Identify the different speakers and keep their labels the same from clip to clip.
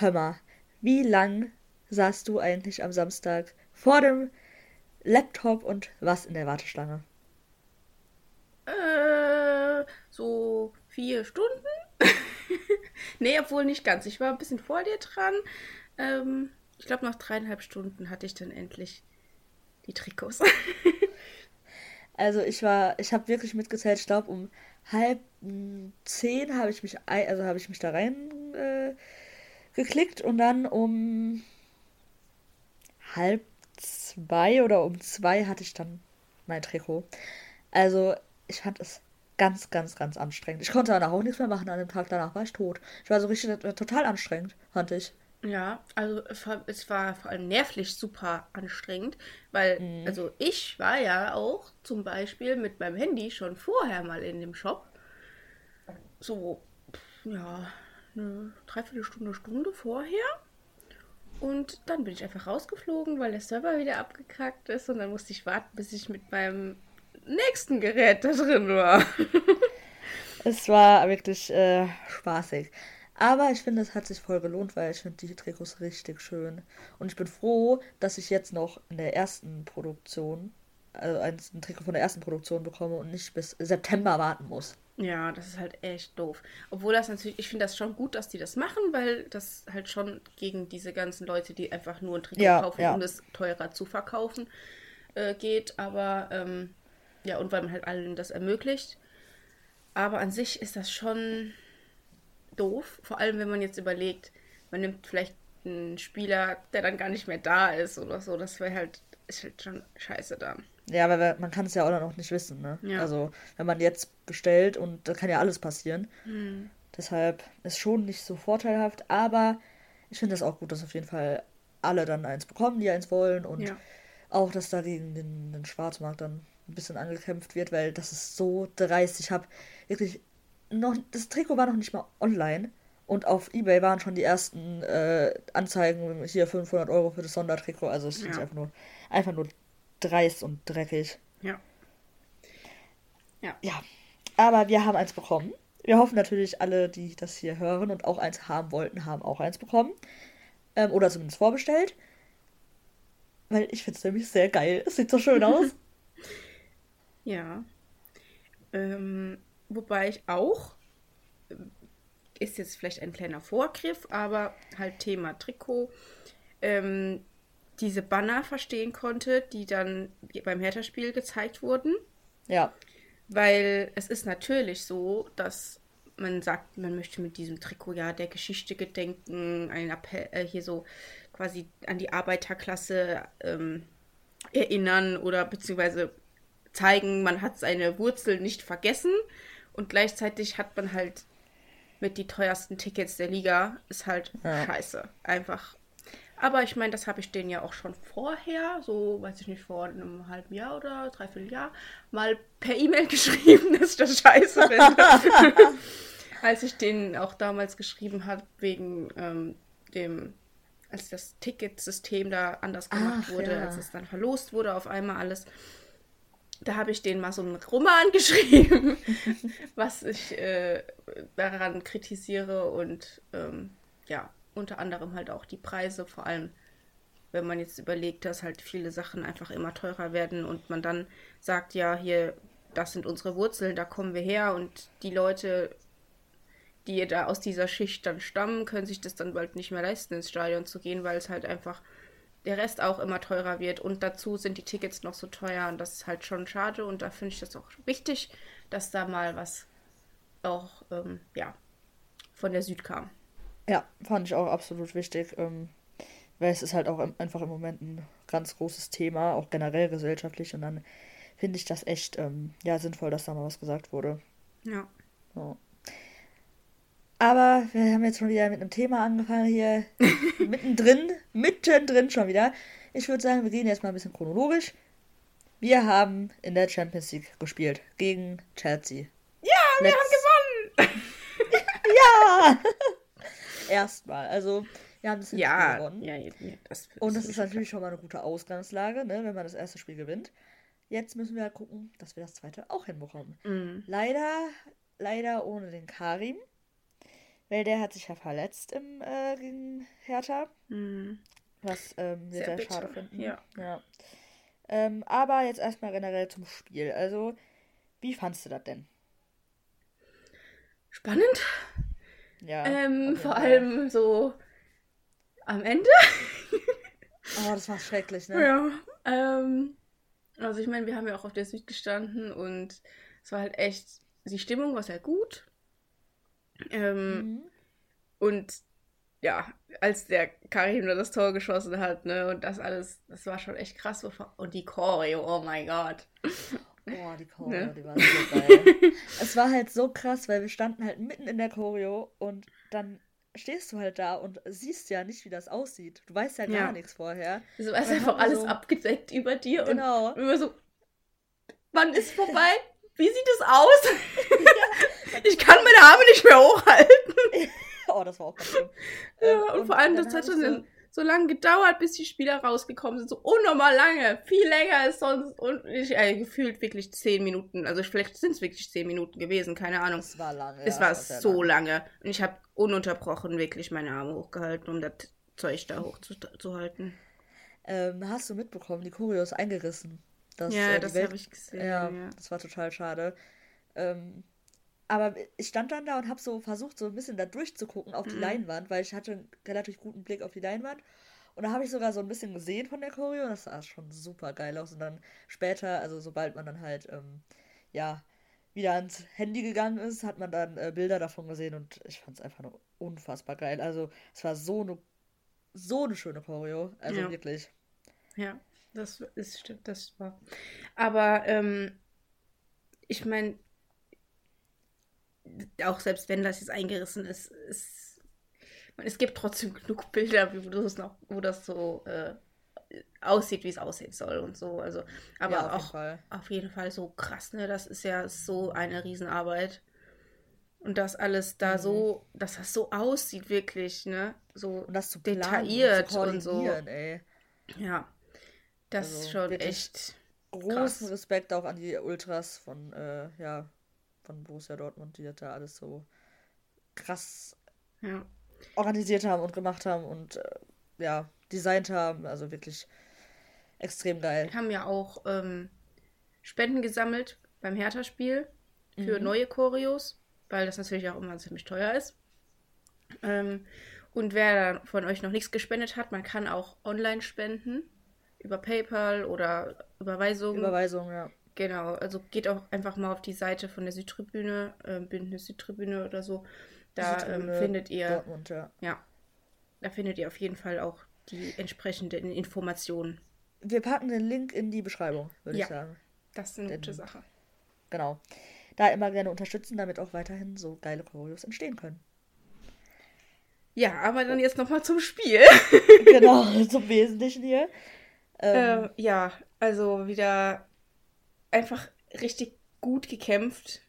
Speaker 1: hör mal, wie lang saßt du eigentlich am Samstag vor dem Laptop und was in der Warteschlange?
Speaker 2: Äh, so vier Stunden? nee, obwohl nicht ganz. Ich war ein bisschen vor dir dran. Ähm, ich glaube, nach dreieinhalb Stunden hatte ich dann endlich die Trikots.
Speaker 1: also ich war, ich habe wirklich mitgezählt, ich glaube um halb zehn habe ich mich, also habe ich mich da rein äh, geklickt und dann um halb zwei oder um zwei hatte ich dann mein Trikot. Also ich fand es ganz, ganz, ganz anstrengend. Ich konnte danach auch nichts mehr machen. An dem Tag danach war ich tot. Ich war so richtig äh, total anstrengend, fand ich.
Speaker 2: Ja, also es war vor allem nervlich super anstrengend, weil, mhm. also ich war ja auch zum Beispiel mit meinem Handy schon vorher mal in dem Shop. So, ja, eine Dreiviertelstunde, Stunde vorher. Und dann bin ich einfach rausgeflogen, weil der Server wieder abgekackt ist und dann musste ich warten, bis ich mit meinem nächsten Gerät da drin war.
Speaker 1: es war wirklich äh, spaßig. Aber ich finde, es hat sich voll gelohnt, weil ich finde die Trikots richtig schön. Und ich bin froh, dass ich jetzt noch in der ersten Produktion, also ein, Trikot von der ersten Produktion bekomme und nicht bis September warten muss.
Speaker 2: Ja, das ist halt echt doof. Obwohl das natürlich, ich finde das schon gut, dass die das machen, weil das halt schon gegen diese ganzen Leute, die einfach nur ein Trikot ja, kaufen, ja. um es teurer zu verkaufen, äh, geht. Aber ähm, ja, und weil man halt allen das ermöglicht. Aber an sich ist das schon doof. Vor allem, wenn man jetzt überlegt, man nimmt vielleicht einen Spieler, der dann gar nicht mehr da ist oder so. Das wäre halt, ist halt schon scheiße dann.
Speaker 1: Ja, aber man kann es ja auch noch nicht wissen, ne? Ja. Also, wenn man jetzt bestellt und da kann ja alles passieren. Hm. Deshalb ist schon nicht so vorteilhaft, aber ich finde es auch gut, dass auf jeden Fall alle dann eins bekommen, die eins wollen und ja. auch, dass da gegen den, den Schwarzmarkt dann ein bisschen angekämpft wird, weil das ist so dreist. Ich habe wirklich noch, das Trikot war noch nicht mal online und auf Ebay waren schon die ersten äh, Anzeigen, hier 500 Euro für das Sondertrikot. Also es ja. ist einfach nur, einfach nur dreist und dreckig.
Speaker 2: Ja.
Speaker 1: Ja. Ja. Aber wir haben eins bekommen. Wir hoffen natürlich, alle, die das hier hören und auch eins haben wollten, haben auch eins bekommen. Ähm, oder zumindest vorbestellt. Weil ich finde es nämlich sehr geil. Es sieht so schön aus.
Speaker 2: Ja. Ähm, wobei ich auch, ist jetzt vielleicht ein kleiner Vorgriff, aber halt Thema Trikot, ähm, diese Banner verstehen konnte, die dann beim Hertha-Spiel gezeigt wurden.
Speaker 1: Ja.
Speaker 2: Weil es ist natürlich so, dass man sagt, man möchte mit diesem Trikot ja der Geschichte gedenken, einen Appell, äh, hier so quasi an die Arbeiterklasse ähm, erinnern oder beziehungsweise zeigen, man hat seine Wurzeln nicht vergessen und gleichzeitig hat man halt mit die teuersten Tickets der Liga ist halt ja. scheiße. Einfach. Aber ich meine, das habe ich denen ja auch schon vorher, so weiß ich nicht, vor einem halben Jahr oder dreiviertel Jahr, mal per E-Mail geschrieben, dass ich das scheiße finde. als ich denen auch damals geschrieben habe, wegen ähm, dem, als das Ticketsystem da anders gemacht Ach, wurde, ja. als es dann verlost wurde auf einmal alles da habe ich denen mal so einen Roman geschrieben, was ich äh, daran kritisiere und ähm, ja, unter anderem halt auch die Preise, vor allem wenn man jetzt überlegt, dass halt viele Sachen einfach immer teurer werden und man dann sagt, ja, hier, das sind unsere Wurzeln, da kommen wir her und die Leute, die da aus dieser Schicht dann stammen, können sich das dann bald nicht mehr leisten, ins Stadion zu gehen, weil es halt einfach der Rest auch immer teurer wird. Und dazu sind die Tickets noch so teuer und das ist halt schon schade. Und da finde ich das auch wichtig, dass da mal was auch, ähm, ja, von der Süd kam.
Speaker 1: Ja, fand ich auch absolut wichtig, ähm, weil es ist halt auch einfach im Moment ein ganz großes Thema, auch generell gesellschaftlich. Und dann finde ich das echt, ähm, ja, sinnvoll, dass da mal was gesagt wurde.
Speaker 2: Ja.
Speaker 1: So. Aber wir haben jetzt schon wieder mit einem Thema angefangen hier. mittendrin, mittendrin schon wieder. Ich würde sagen, wir gehen jetzt mal ein bisschen chronologisch. Wir haben in der Champions League gespielt gegen Chelsea.
Speaker 2: Ja, wir Let's... haben gewonnen!
Speaker 1: ja! Erstmal. Also, wir haben das
Speaker 2: ja, gewonnen. Ja, ja,
Speaker 1: das, Und das ist natürlich schon mal eine gute Ausgangslage, ne, wenn man das erste Spiel gewinnt. Jetzt müssen wir halt gucken, dass wir das zweite auch hinbekommen. Mhm. Leider, leider ohne den Karim. weil der hat sich ja verletzt im äh, gegen Hertha. Mhm. Was ähm, wir sehr, sehr schade finden. Ja. ja. Ähm, aber jetzt erstmal generell zum Spiel. Also, wie fandst du das denn?
Speaker 2: Spannend. Ja. Ähm, vor allem so am Ende.
Speaker 1: oh, das war schrecklich, ne?
Speaker 2: Ja. Ähm, also ich meine, wir haben ja auch auf der Süd gestanden und es war halt echt, die Stimmung war sehr gut. Ähm, mhm. Und ja, als der Karim da das Tor geschossen hat, ne, und das alles, das war schon echt krass. Und die Choreo, oh mein Gott.
Speaker 1: Boah, die Choreo, ne? die war so geil. es war halt so krass, weil wir standen halt mitten in der Choreo und dann stehst du halt da und siehst ja nicht, wie das aussieht. Du weißt ja gar ja. nichts vorher.
Speaker 2: Du weißt einfach alles so... abgedeckt über dir genau. und immer so, wann ist vorbei? Wie sieht es aus? ich kann meine Arme nicht mehr hochhalten.
Speaker 1: oh, das war auch ganz schlimm.
Speaker 2: Ja, ähm, und, und, vor allem, das hat schon so, lange gedauert, bis die Spieler rausgekommen sind. So unnormal lange. Viel länger als sonst. Und ich äh, gefühlt wirklich zehn Minuten. Also vielleicht sind es wirklich zehn Minuten gewesen, keine Ahnung. Es war lange. Es ja, war so lange. lange. Und ich habe ununterbrochen wirklich meine Arme hochgehalten, um das Zeug da hochzuhalten.
Speaker 1: Ähm, hast du mitbekommen, die ist eingerissen. Das, ja, äh, das habe ich gesehen. Ja, ja, das war total schade. Ähm, aber ich stand dann da und habe so versucht, so ein bisschen da durchzugucken auf die mhm. Leinwand, weil ich hatte einen relativ guten Blick auf die Leinwand. Und da habe ich sogar so ein bisschen gesehen von der Choreo das sah schon super geil aus. Und dann später, also sobald man dann halt, ähm, ja, wieder ans Handy gegangen ist, hat man dann äh, Bilder davon gesehen und ich fand es einfach nur unfassbar geil. Also es war so eine so eine schöne Choreo, also ja. wirklich.
Speaker 2: Ja, das ist stimmt, das war. Aber ähm, ich meine, auch selbst wenn das jetzt eingerissen ist, ist es gibt trotzdem genug Bilder, wo das noch, wo das so äh, aussieht, wie es aussehen soll und so. Also, aber ja, auf auch jeden auf jeden Fall so krass, ne? Das ist ja so eine Riesenarbeit. Und das alles da mhm. so, dass das so aussieht, wirklich, ne? So detailliert und, und so. Ey. Ja. Das also, ist schon echt.
Speaker 1: Großen krass. Respekt auch an die Ultras von, äh, ja, von Borussia Dortmund, die das da alles so krass ja. organisiert haben und gemacht haben und äh, ja, designt haben. Also wirklich extrem geil.
Speaker 2: Wir haben ja auch ähm, Spenden gesammelt beim Hertha-Spiel für mhm. neue Choreos, weil das natürlich auch immer ziemlich teuer ist. Ähm, und wer von euch noch nichts gespendet hat, man kann auch online spenden. Über PayPal oder Überweisung.
Speaker 1: Überweisung, ja.
Speaker 2: Genau, also geht auch einfach mal auf die Seite von der Südtribüne, äh, Bündnis Südtribüne oder so. Da ähm, findet ihr. Dortmund, ja. ja. Da findet ihr auf jeden Fall auch die entsprechenden Informationen.
Speaker 1: Wir packen den Link in die Beschreibung, würde ja, ich sagen.
Speaker 2: Das ist eine Denn, gute Sache.
Speaker 1: Genau. Da immer gerne unterstützen, damit auch weiterhin so geile Choreos entstehen können.
Speaker 2: Ja, aber dann jetzt nochmal zum Spiel.
Speaker 1: genau, zum Wesentlichen hier.
Speaker 2: Ähm, äh, ja, also wieder einfach richtig gut gekämpft.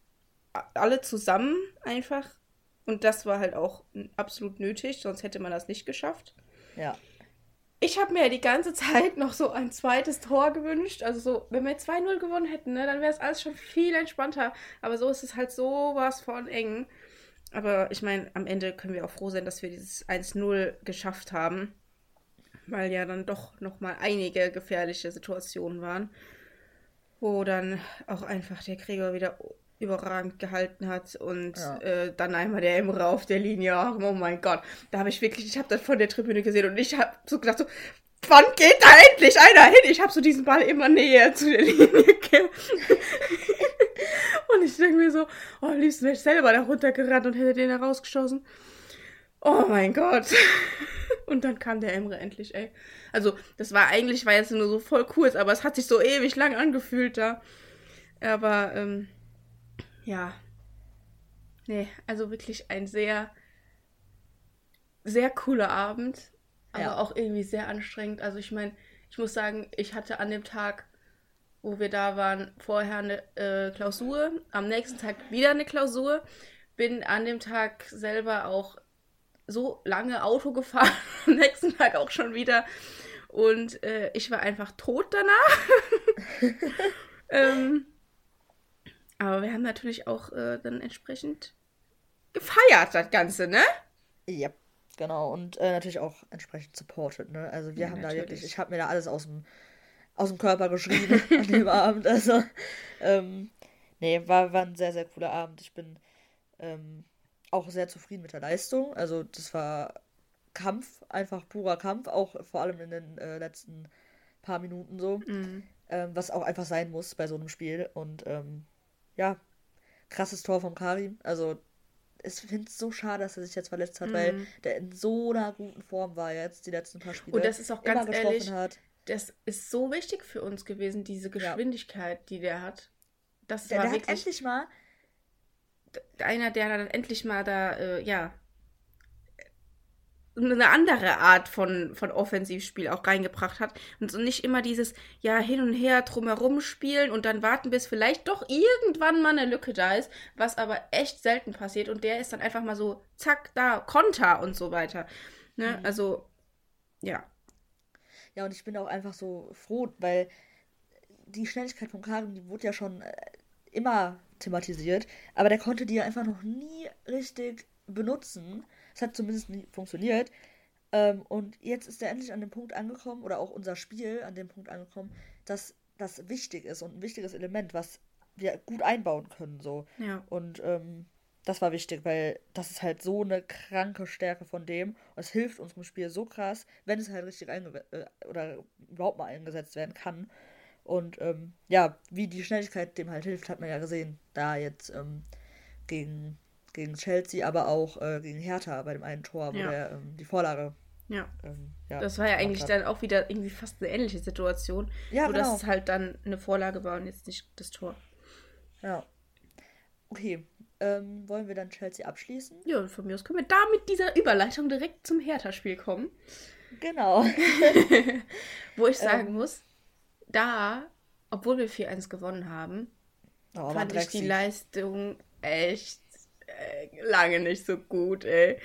Speaker 2: Alle zusammen einfach. Und das war halt auch absolut nötig, sonst hätte man das nicht geschafft.
Speaker 1: Ja.
Speaker 2: Ich habe mir ja die ganze Zeit noch so ein zweites Tor gewünscht. Also so, wenn wir 2-0 gewonnen hätten, ne, dann wäre es alles schon viel entspannter. Aber so ist es halt so was von eng. Aber ich meine, am Ende können wir auch froh sein, dass wir dieses 1-0 geschafft haben. Weil ja dann doch nochmal einige gefährliche Situationen waren. Wo dann auch einfach der Krieger wieder überragend gehalten hat und ja. äh, dann einmal der Emre auf der Linie. Oh mein Gott, da habe ich wirklich, ich habe das von der Tribüne gesehen und ich habe so gedacht, so, wann geht da endlich einer hin? Ich habe so diesen Ball immer näher zu der Linie und ich denke mir so, oh, am liebsten wäre ich selber da runtergerannt und hätte den da rausgeschossen. Oh mein Gott. Und dann kam der Emre endlich, ey. Also, das war eigentlich, war jetzt nur so voll kurz, aber es hat sich so ewig lang angefühlt da. Aber, ähm, ja. Nee, also wirklich ein sehr, sehr cooler Abend, aber ja. auch irgendwie sehr anstrengend. Also ich meine, ich muss sagen, ich hatte an dem Tag, wo wir da waren, vorher eine äh, Klausur, am nächsten Tag wieder eine Klausur, bin an dem Tag selber auch so lange Auto gefahren, am nächsten Tag auch schon wieder. Und äh, ich war einfach tot danach. ähm, aber wir haben natürlich auch äh, dann entsprechend gefeiert, das Ganze, ne?
Speaker 1: Ja, genau. Und äh, natürlich auch entsprechend supported, ne? Also wir ja, haben natürlich. da wirklich, ich habe mir da alles aus dem, aus dem Körper geschrieben an dem Abend. Also, ähm, nee, war, war ein sehr, sehr cooler Abend. Ich bin ähm, auch sehr zufrieden mit der Leistung. Also das war Kampf, einfach purer Kampf, auch vor allem in den äh, letzten paar Minuten so. Mhm. Ähm, was auch einfach sein muss bei so einem Spiel. Und ähm, ja, krasses Tor von Karim. Also ich finde es so schade, dass er sich jetzt verletzt hat, mhm. weil der in so einer guten Form war jetzt die letzten paar Spiele.
Speaker 2: Und das ist auch ganz ehrlich, hat. das ist so wichtig für uns gewesen, diese Geschwindigkeit, ja. die der hat. Das der, war der wirklich hat endlich mal einer, der dann endlich mal da, äh, ja, eine andere Art von, von Offensivspiel auch reingebracht hat. Und so nicht immer dieses, ja, hin und her drumherum spielen und dann warten, bis vielleicht doch irgendwann mal eine Lücke da ist, was aber echt selten passiert. Und der ist dann einfach mal so, zack, da, Konter und so weiter. Ne? Mhm. Also, ja.
Speaker 1: Ja, und ich bin auch einfach so froh, weil die Schnelligkeit von Karim, die wurde ja schon äh, immer thematisiert, aber der konnte die einfach noch nie richtig benutzen. Es hat zumindest nie funktioniert. Ähm, und jetzt ist er endlich an dem Punkt angekommen, oder auch unser Spiel an dem Punkt angekommen, dass das wichtig ist und ein wichtiges Element, was wir gut einbauen können. So. Ja. Und ähm, das war wichtig, weil das ist halt so eine kranke Stärke von dem. Und es hilft unserem Spiel so krass, wenn es halt richtig einge äh, oder überhaupt mal eingesetzt werden kann. Und ähm, ja, wie die Schnelligkeit dem halt hilft, hat man ja gesehen. Da jetzt ähm, gegen gegen Chelsea, aber auch äh, gegen Hertha bei dem einen Tor, wo ja. er ähm, die Vorlage.
Speaker 2: Ja. Ähm, ja. Das war ja eigentlich dann auch wieder irgendwie fast eine ähnliche Situation. Ja, nur genau. dass es halt dann eine Vorlage war und jetzt nicht das Tor.
Speaker 1: Ja. Okay. Ähm, wollen wir dann Chelsea abschließen?
Speaker 2: Ja, von mir aus können wir da mit dieser Überleitung direkt zum Hertha-Spiel kommen.
Speaker 1: Genau.
Speaker 2: wo ich sagen ähm. muss, da, obwohl wir 4-1 gewonnen haben, oh, fand ich die Leistung echt äh, lange nicht so gut, ey.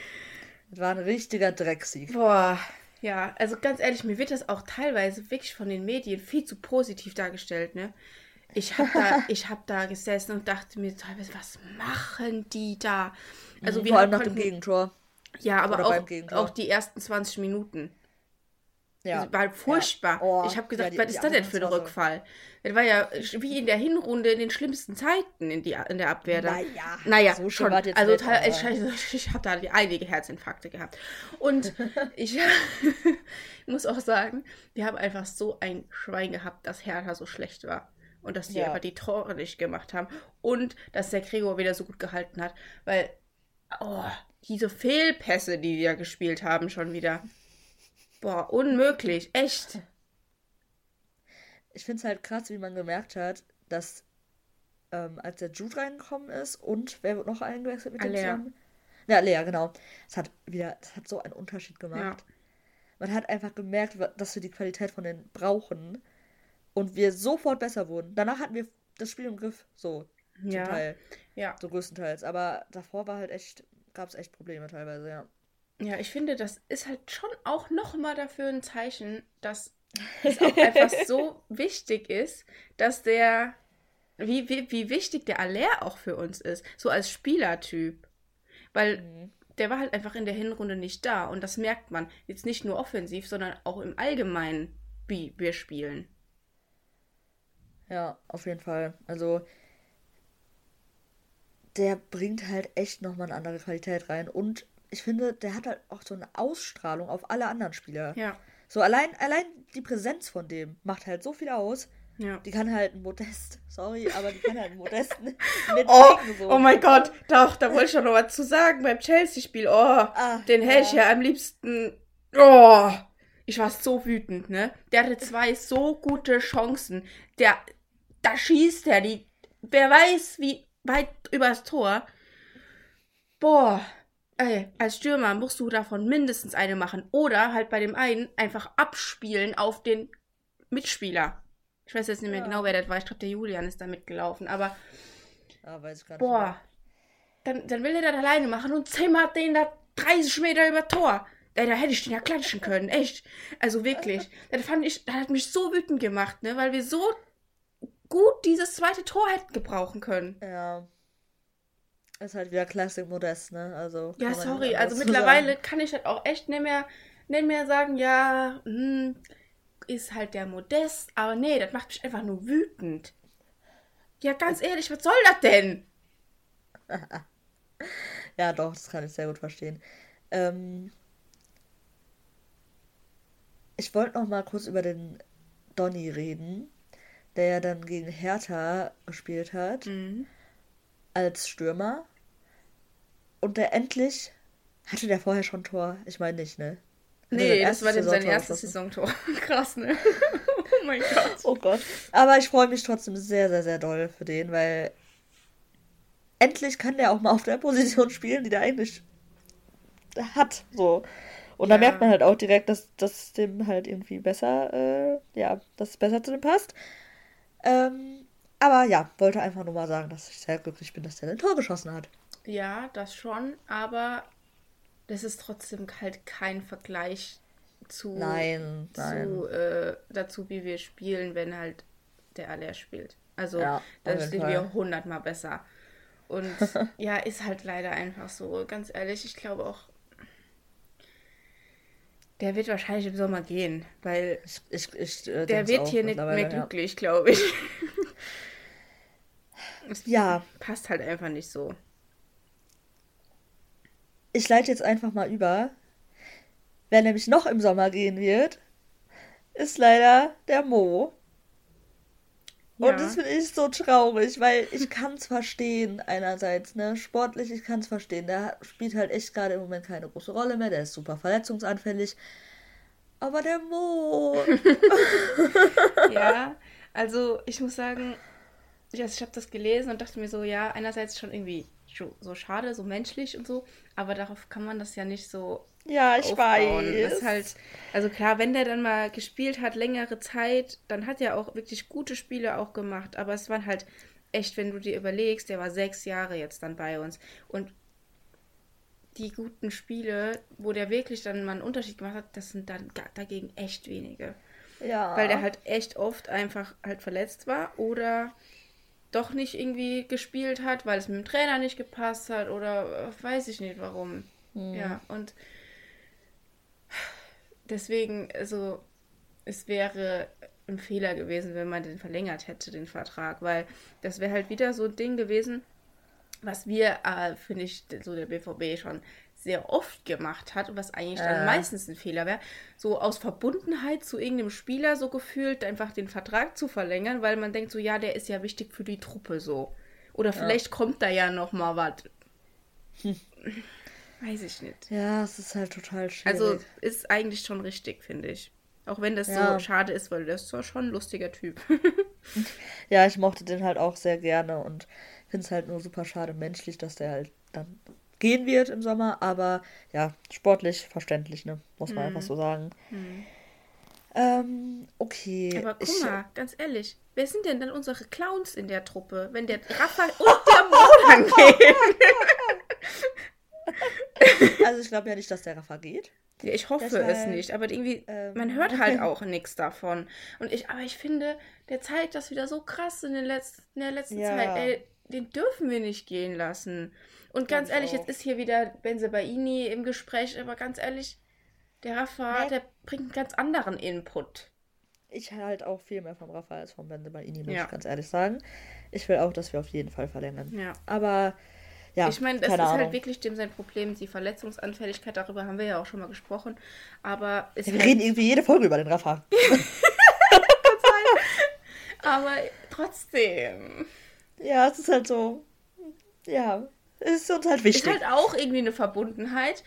Speaker 1: Das war ein richtiger Drecksieg.
Speaker 2: Boah, ja, also ganz ehrlich, mir wird das auch teilweise wirklich von den Medien viel zu positiv dargestellt, ne? Ich habe da, hab da gesessen und dachte mir teilweise, was machen die da? Also mhm, Vor allem nach dem Gegentor. Ja, aber auch, auch die ersten 20 Minuten. Ja. Das war halt furchtbar. Ja. Oh, ich habe gesagt, ja, die, was ist das denn für ein Rückfall? Das war ja wie in der Hinrunde in den schlimmsten Zeiten in, die, in der Abwehr. Da. Naja, naja so schon. Also ich, ich habe da einige Herzinfarkte gehabt. Und ich muss auch sagen, wir haben einfach so ein Schwein gehabt, dass Hertha so schlecht war. Und dass die einfach die Tore nicht gemacht haben. Und dass der Gregor wieder so gut gehalten hat. Weil, oh, diese Fehlpässe, die die ja gespielt haben, schon wieder. Boah, unmöglich, echt.
Speaker 1: Ich finde es halt krass, wie man gemerkt hat, dass ähm, als der Jude reingekommen ist und wer wird noch eingewechselt mit dem zusammen? Ja, Lea, genau. Es hat wieder, es hat so einen Unterschied gemacht. Ja. Man hat einfach gemerkt, dass wir die Qualität von denen brauchen und wir sofort besser wurden. Danach hatten wir das Spiel im Griff, so ja. zum Teil. Ja. So größtenteils. Aber davor war halt echt, gab es echt Probleme teilweise, ja.
Speaker 2: Ja, ich finde, das ist halt schon auch nochmal dafür ein Zeichen, dass es auch einfach so wichtig ist, dass der, wie, wie, wie wichtig der Aller auch für uns ist, so als Spielertyp. Weil mhm. der war halt einfach in der Hinrunde nicht da und das merkt man jetzt nicht nur offensiv, sondern auch im Allgemeinen, wie wir spielen.
Speaker 1: Ja, auf jeden Fall. Also der bringt halt echt nochmal eine andere Qualität rein und ich finde, der hat halt auch so eine Ausstrahlung auf alle anderen Spieler. Ja. So allein, allein die Präsenz von dem macht halt so viel aus. Ja. Die kann halt ein Modest, sorry, aber die kann halt ein Modest mit
Speaker 2: oh, so. oh mein Gott, doch, da wollte ich doch noch was zu sagen beim Chelsea-Spiel. Oh, ah, den ja. hätte ich ja am liebsten. Oh, ich war so wütend, ne? Der hatte zwei so gute Chancen. Der, da schießt er die, wer weiß, wie weit übers Tor. Boah, ey, als Stürmer musst du davon mindestens eine machen. Oder halt bei dem einen einfach abspielen auf den Mitspieler. Ich weiß jetzt nicht mehr ja. genau, wer das war. Ich glaube, der Julian ist da mitgelaufen. Aber. Ich boah. Dann, dann will er das alleine machen und zimmert den da 30 Meter über Tor. Ey, da hätte ich den ja klatschen können, echt. Also wirklich. das fand ich, das hat mich so wütend gemacht, ne? Weil wir so gut dieses zweite Tor hätten gebrauchen können.
Speaker 1: Ja. Ist halt wieder Classic Modest, ne? Also.
Speaker 2: Ja, sorry. Also mittlerweile sagen. kann ich halt auch echt nicht mehr, nicht mehr sagen, ja, hm, ist halt der Modest. Aber nee, das macht mich einfach nur wütend. Ja, ganz ehrlich, was soll das denn?
Speaker 1: ja, doch, das kann ich sehr gut verstehen. Ähm, ich wollte noch mal kurz über den Donny reden, der ja dann gegen Hertha gespielt hat. Mhm als Stürmer. Und der endlich hatte der vorher schon Tor. Ich meine nicht, ne? Hatte nee, das war sein erstes Saisontor. Krass, ne? oh mein Gott. Oh Gott. Aber ich freue mich trotzdem sehr, sehr, sehr doll für den, weil endlich kann der auch mal auf der Position spielen, die der eigentlich hat. So. Und ja. da merkt man halt auch direkt, dass das dem halt irgendwie besser, äh, ja, dass es besser zu dem passt. Ähm, aber ja, wollte einfach nur mal sagen, dass ich sehr glücklich bin, dass der ein Tor geschossen hat.
Speaker 2: Ja, das schon, aber das ist trotzdem halt kein Vergleich zu, nein, nein. zu äh, dazu, wie wir spielen, wenn halt der Aller spielt. Also ja, da sind wir hundertmal besser. Und ja, ist halt leider einfach so. Ganz ehrlich, ich glaube auch, der wird wahrscheinlich im Sommer gehen, weil ich, ich, ich, äh, der wird hier nicht mehr glücklich, ja. glaube ich. Es ja. Passt halt einfach nicht so.
Speaker 1: Ich leite jetzt einfach mal über. Wer nämlich noch im Sommer gehen wird, ist leider der Mo. Ja. Und das finde ich so traurig, weil ich kann es verstehen einerseits, ne, sportlich, ich kann es verstehen. Der spielt halt echt gerade im Moment keine große Rolle mehr, der ist super verletzungsanfällig. Aber der Mo.
Speaker 2: ja, also ich muss sagen, ich, also ich habe das gelesen und dachte mir so, ja, einerseits schon irgendwie so schade, so menschlich und so, aber darauf kann man das ja nicht so. Ja, ich aufbauen. weiß. Das halt, also klar, wenn der dann mal gespielt hat, längere Zeit, dann hat er auch wirklich gute Spiele auch gemacht, aber es waren halt echt, wenn du dir überlegst, der war sechs Jahre jetzt dann bei uns und die guten Spiele, wo der wirklich dann mal einen Unterschied gemacht hat, das sind dann dagegen echt wenige. Ja. Weil der halt echt oft einfach halt verletzt war oder doch nicht irgendwie gespielt hat, weil es mit dem Trainer nicht gepasst hat oder äh, weiß ich nicht warum. Mhm. Ja, und deswegen, also es wäre ein Fehler gewesen, wenn man den verlängert hätte, den Vertrag, weil das wäre halt wieder so ein Ding gewesen, was wir, äh, finde ich, so der BVB schon sehr oft gemacht hat und was eigentlich dann äh. meistens ein Fehler wäre, so aus Verbundenheit zu irgendeinem Spieler so gefühlt einfach den Vertrag zu verlängern, weil man denkt so, ja, der ist ja wichtig für die Truppe so. Oder vielleicht ja. kommt da ja noch mal was. Hm. Weiß ich nicht.
Speaker 1: Ja, es ist halt total
Speaker 2: schwierig. Also ist eigentlich schon richtig, finde ich. Auch wenn das ja. so schade ist, weil der ist zwar schon ein lustiger Typ.
Speaker 1: ja, ich mochte den halt auch sehr gerne und finde es halt nur super schade menschlich, dass der halt dann gehen wird im Sommer, aber ja, sportlich verständlich, ne? Muss man hm. einfach so sagen. Hm. Ähm, okay.
Speaker 2: Aber guck ich, mal, ganz ehrlich, wer sind denn dann unsere Clowns in der Truppe, wenn der Rafa und der Mo gehen?
Speaker 1: also ich glaube ja nicht, dass der Rafa geht.
Speaker 2: Ja, ich hoffe Deshalb, es nicht, aber irgendwie, ähm, man hört halt auch nichts davon. Und ich, aber ich finde, der zeigt das wieder so krass in, den letzten, in der letzten ja. Zeit. Ey, den dürfen wir nicht gehen lassen. Und ganz ehrlich, auch. jetzt ist hier wieder Benzebaini im Gespräch, aber ganz ehrlich, der Rafa, nee. der bringt einen ganz anderen Input.
Speaker 1: Ich halte auch viel mehr vom Rafa als vom Benzebaini, muss ja. ich ganz ehrlich sagen. Ich will auch, dass wir auf jeden Fall verlängern. Ja. Aber ja,
Speaker 2: ich meine, das ist halt Ahnung. halt wirklich dem sein Problem, die Verletzungsanfälligkeit, darüber haben wir ja auch schon mal gesprochen. Aber
Speaker 1: wir halt reden irgendwie jede Folge über den Rafa.
Speaker 2: aber trotzdem.
Speaker 1: Ja, es ist halt so. Ja, es ist uns halt wichtig.
Speaker 2: Ist halt auch irgendwie eine Verbundenheit,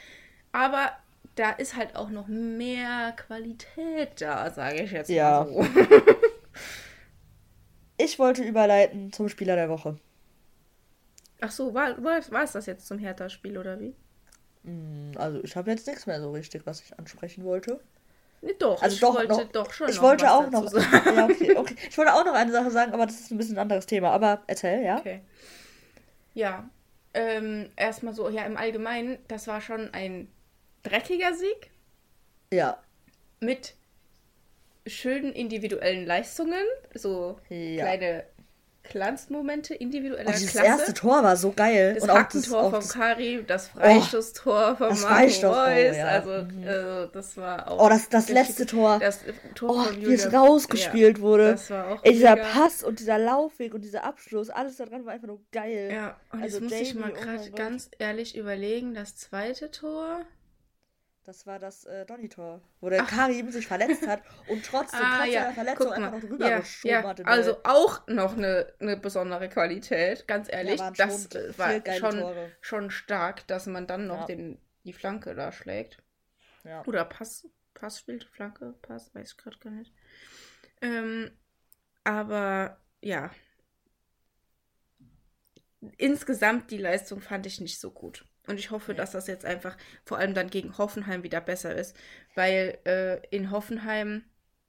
Speaker 2: aber da ist halt auch noch mehr Qualität da, sage ich jetzt ja. mal so.
Speaker 1: ich wollte überleiten zum Spieler der Woche.
Speaker 2: Ach so, war, war, war es das jetzt zum Hertha-Spiel oder wie?
Speaker 1: Hm, also ich habe jetzt nichts mehr so richtig, was ich ansprechen wollte.
Speaker 2: Nee, doch, also ich doch, wollte noch, doch schon
Speaker 1: Ich wollte auch noch. Ja, okay, okay. Ich wollte auch noch eine Sache sagen, aber das ist ein bisschen ein anderes Thema. Aber erzähl, ja? Okay.
Speaker 2: Ja. Ähm, erstmal so, ja, im Allgemeinen, das war schon ein dreckiger Sieg. Ja. Mit schönen individuellen Leistungen. So ja. kleine Glanzmomente individueller
Speaker 1: oh, dieses Klasse. Das erste Tor war so geil.
Speaker 2: Das und Hackentor vom Kari, das Freistoßtor oh, vom Marco Reus. Ja. Also, äh, das war auch.
Speaker 1: Oh, das, das letzte Tor. Das Tor oh, wie es rausgespielt ja, wurde. Das war auch Ey, dieser Pass und dieser Laufweg und dieser Abschluss, alles da dran war einfach nur geil.
Speaker 2: Ja, und also jetzt muss Jamie, ich mal gerade oh ganz ehrlich überlegen, das zweite Tor.
Speaker 1: Das war das äh, Donny-Tor, wo der Ach. Karim sich verletzt hat und trotzdem ah, trotz ja. seiner Verletzung einfach noch drüber
Speaker 2: ja, ja. hat. Also auch noch eine, eine besondere Qualität, ganz ehrlich. Ja, das äh, war schon, schon stark, dass man dann noch den, die Flanke da schlägt. Oder Pass, Pass spielt, Flanke, Pass, weiß ich gerade gar nicht. Ähm, aber ja. Insgesamt die Leistung fand ich nicht so gut. Und ich hoffe, dass das jetzt einfach vor allem dann gegen Hoffenheim wieder besser ist. Weil äh, in Hoffenheim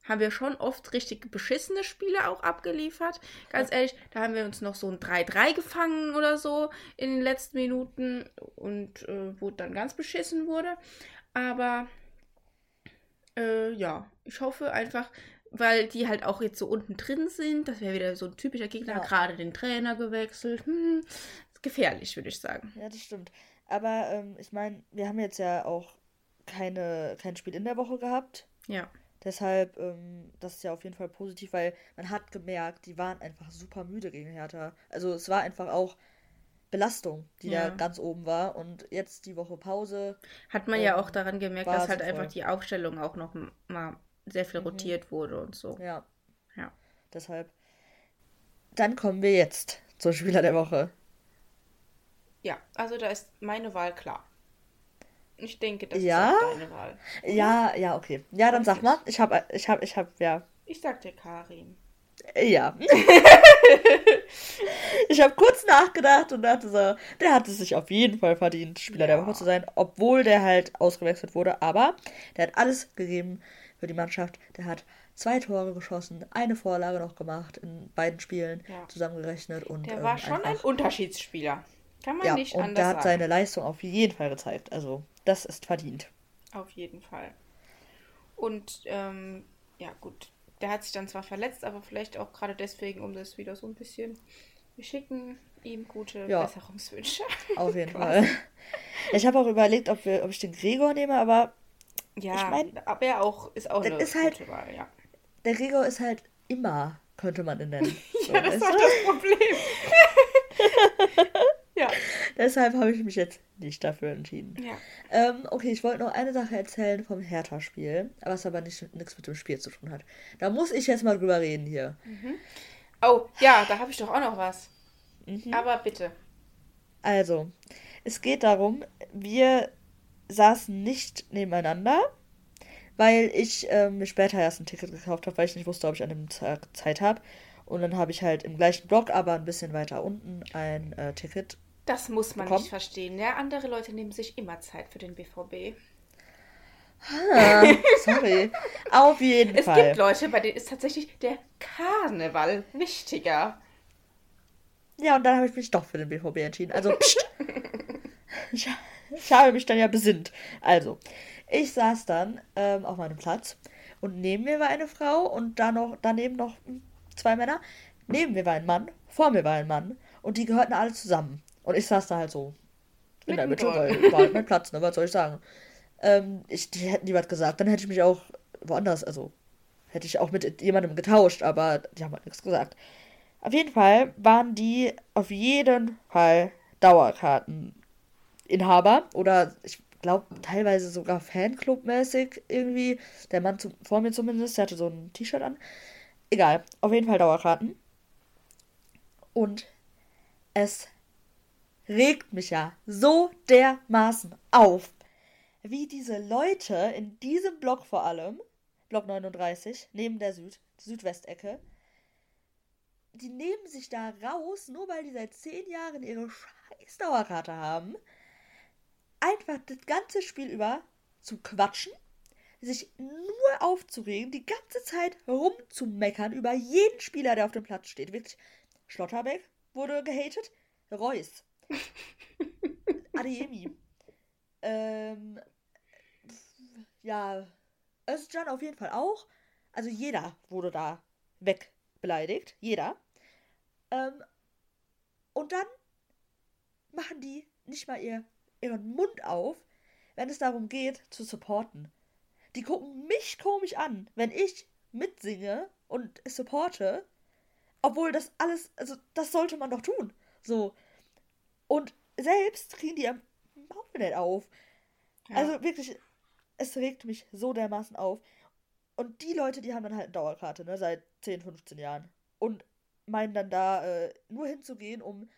Speaker 2: haben wir schon oft richtig beschissene Spiele auch abgeliefert. Ganz ehrlich, da haben wir uns noch so ein 3-3 gefangen oder so in den letzten Minuten und äh, wo dann ganz beschissen wurde. Aber äh, ja, ich hoffe einfach, weil die halt auch jetzt so unten drin sind, das wäre wieder so ein typischer Gegner, ja. gerade den Trainer gewechselt. Hm, gefährlich, würde ich sagen.
Speaker 1: Ja, das stimmt. Aber ähm, ich meine, wir haben jetzt ja auch keine, kein Spiel in der Woche gehabt. Ja. Deshalb, ähm, das ist ja auf jeden Fall positiv, weil man hat gemerkt, die waren einfach super müde gegen Hertha. Also es war einfach auch Belastung, die ja. da ganz oben war. Und jetzt die Woche Pause.
Speaker 2: Hat man ähm, ja auch daran gemerkt, dass halt einfach die Aufstellung auch noch mal sehr viel mhm. rotiert wurde und so.
Speaker 1: Ja. Ja. Deshalb. Dann kommen wir jetzt zum Spieler der Woche.
Speaker 2: Ja, also da ist meine Wahl klar. Ich denke, das
Speaker 1: ja? ist deine Wahl. Ja, ja, okay. Ja, dann sag mal. Ich habe, ich habe, ich habe, ja.
Speaker 2: Ich sag dir Karim.
Speaker 1: Ja. ich habe kurz nachgedacht und dachte so, der hat es sich auf jeden Fall verdient, Spieler ja. der Woche zu sein, obwohl der halt ausgewechselt wurde. Aber der hat alles gegeben für die Mannschaft. Der hat zwei Tore geschossen, eine Vorlage noch gemacht in beiden Spielen ja. zusammengerechnet. Und,
Speaker 2: der war ähm, schon ein Unterschiedsspieler. Kann man
Speaker 1: ja, nicht und anders der hat sagen. seine Leistung auf jeden Fall gezeigt. Also, das ist verdient.
Speaker 2: Auf jeden Fall. Und, ähm, ja, gut. Der hat sich dann zwar verletzt, aber vielleicht auch gerade deswegen, um das wieder so ein bisschen. Wir schicken ihm gute ja. Besserungswünsche.
Speaker 1: Auf jeden Fall. Ich habe auch überlegt, ob, wir, ob ich den Gregor nehme, aber.
Speaker 2: Ja, ich mein, aber er auch, ist auch eine
Speaker 1: ist halt, Wahl, ja. Der Gregor ist halt immer, könnte man ihn nennen.
Speaker 2: ja, so, das ist auch das Problem.
Speaker 1: Ja. Deshalb habe ich mich jetzt nicht dafür entschieden. Ja. Ähm, okay, ich wollte noch eine Sache erzählen vom Hertha-Spiel, was aber nicht, nichts mit dem Spiel zu tun hat. Da muss ich jetzt mal drüber reden hier.
Speaker 2: Mhm. Oh, ja, da habe ich doch auch noch was. Mhm. Aber bitte.
Speaker 1: Also, es geht darum, wir saßen nicht nebeneinander, weil ich ähm, mir später erst ein Ticket gekauft habe, weil ich nicht wusste, ob ich an dem Tag Zeit habe. Und dann habe ich halt im gleichen Block, aber ein bisschen weiter unten, ein äh, Ticket
Speaker 2: das muss man bekommen. nicht verstehen. Ja, andere Leute nehmen sich immer Zeit für den BVB.
Speaker 1: Ah, sorry. Auf jeden
Speaker 2: es
Speaker 1: Fall.
Speaker 2: Es gibt Leute, bei denen ist tatsächlich der Karneval wichtiger.
Speaker 1: Ja, und dann habe ich mich doch für den BVB entschieden. Also, pst. ich, ich, habe mich dann ja besinnt. Also, ich saß dann ähm, auf meinem Platz und neben mir war eine Frau und da noch, daneben noch zwei Männer. Neben mir war ein Mann, vor mir war ein Mann und die gehörten alle zusammen. Und ich saß da halt so in der Mitte, weil war halt mein Platz, ne? Was soll ich sagen? Ähm, ich, die hätten die was gesagt, dann hätte ich mich auch woanders, also hätte ich auch mit jemandem getauscht, aber die haben halt nichts gesagt. Auf jeden Fall waren die auf jeden Fall Dauerkarteninhaber oder ich glaube teilweise sogar Fanclub-mäßig irgendwie. Der Mann zu, vor mir zumindest, der hatte so ein T-Shirt an. Egal, auf jeden Fall Dauerkarten. Und es regt mich ja so dermaßen auf, wie diese Leute in diesem Block vor allem, Block 39, neben der Süd, Südwestecke, die nehmen sich da raus, nur weil die seit zehn Jahren ihre scheiß Dauerkarte haben, einfach das ganze Spiel über zu quatschen, sich nur aufzuregen, die ganze Zeit rumzumeckern über jeden Spieler, der auf dem Platz steht. Wirklich, Schlotterbeck wurde gehatet, Reus Adeyemi. ähm, ja, Özcan auf jeden Fall auch. Also jeder wurde da wegbeleidigt. Jeder. Ähm, und dann machen die nicht mal ihr, ihren Mund auf, wenn es darum geht, zu supporten. Die gucken mich komisch an, wenn ich mitsinge und supporte, obwohl das alles, also das sollte man doch tun. So. Und selbst kriegen die am Maul nicht auf. Ja. Also wirklich, es regt mich so dermaßen auf. Und die Leute, die haben dann halt eine Dauerkarte, ne, seit 10, 15 Jahren. Und meinen dann da äh, nur hinzugehen, um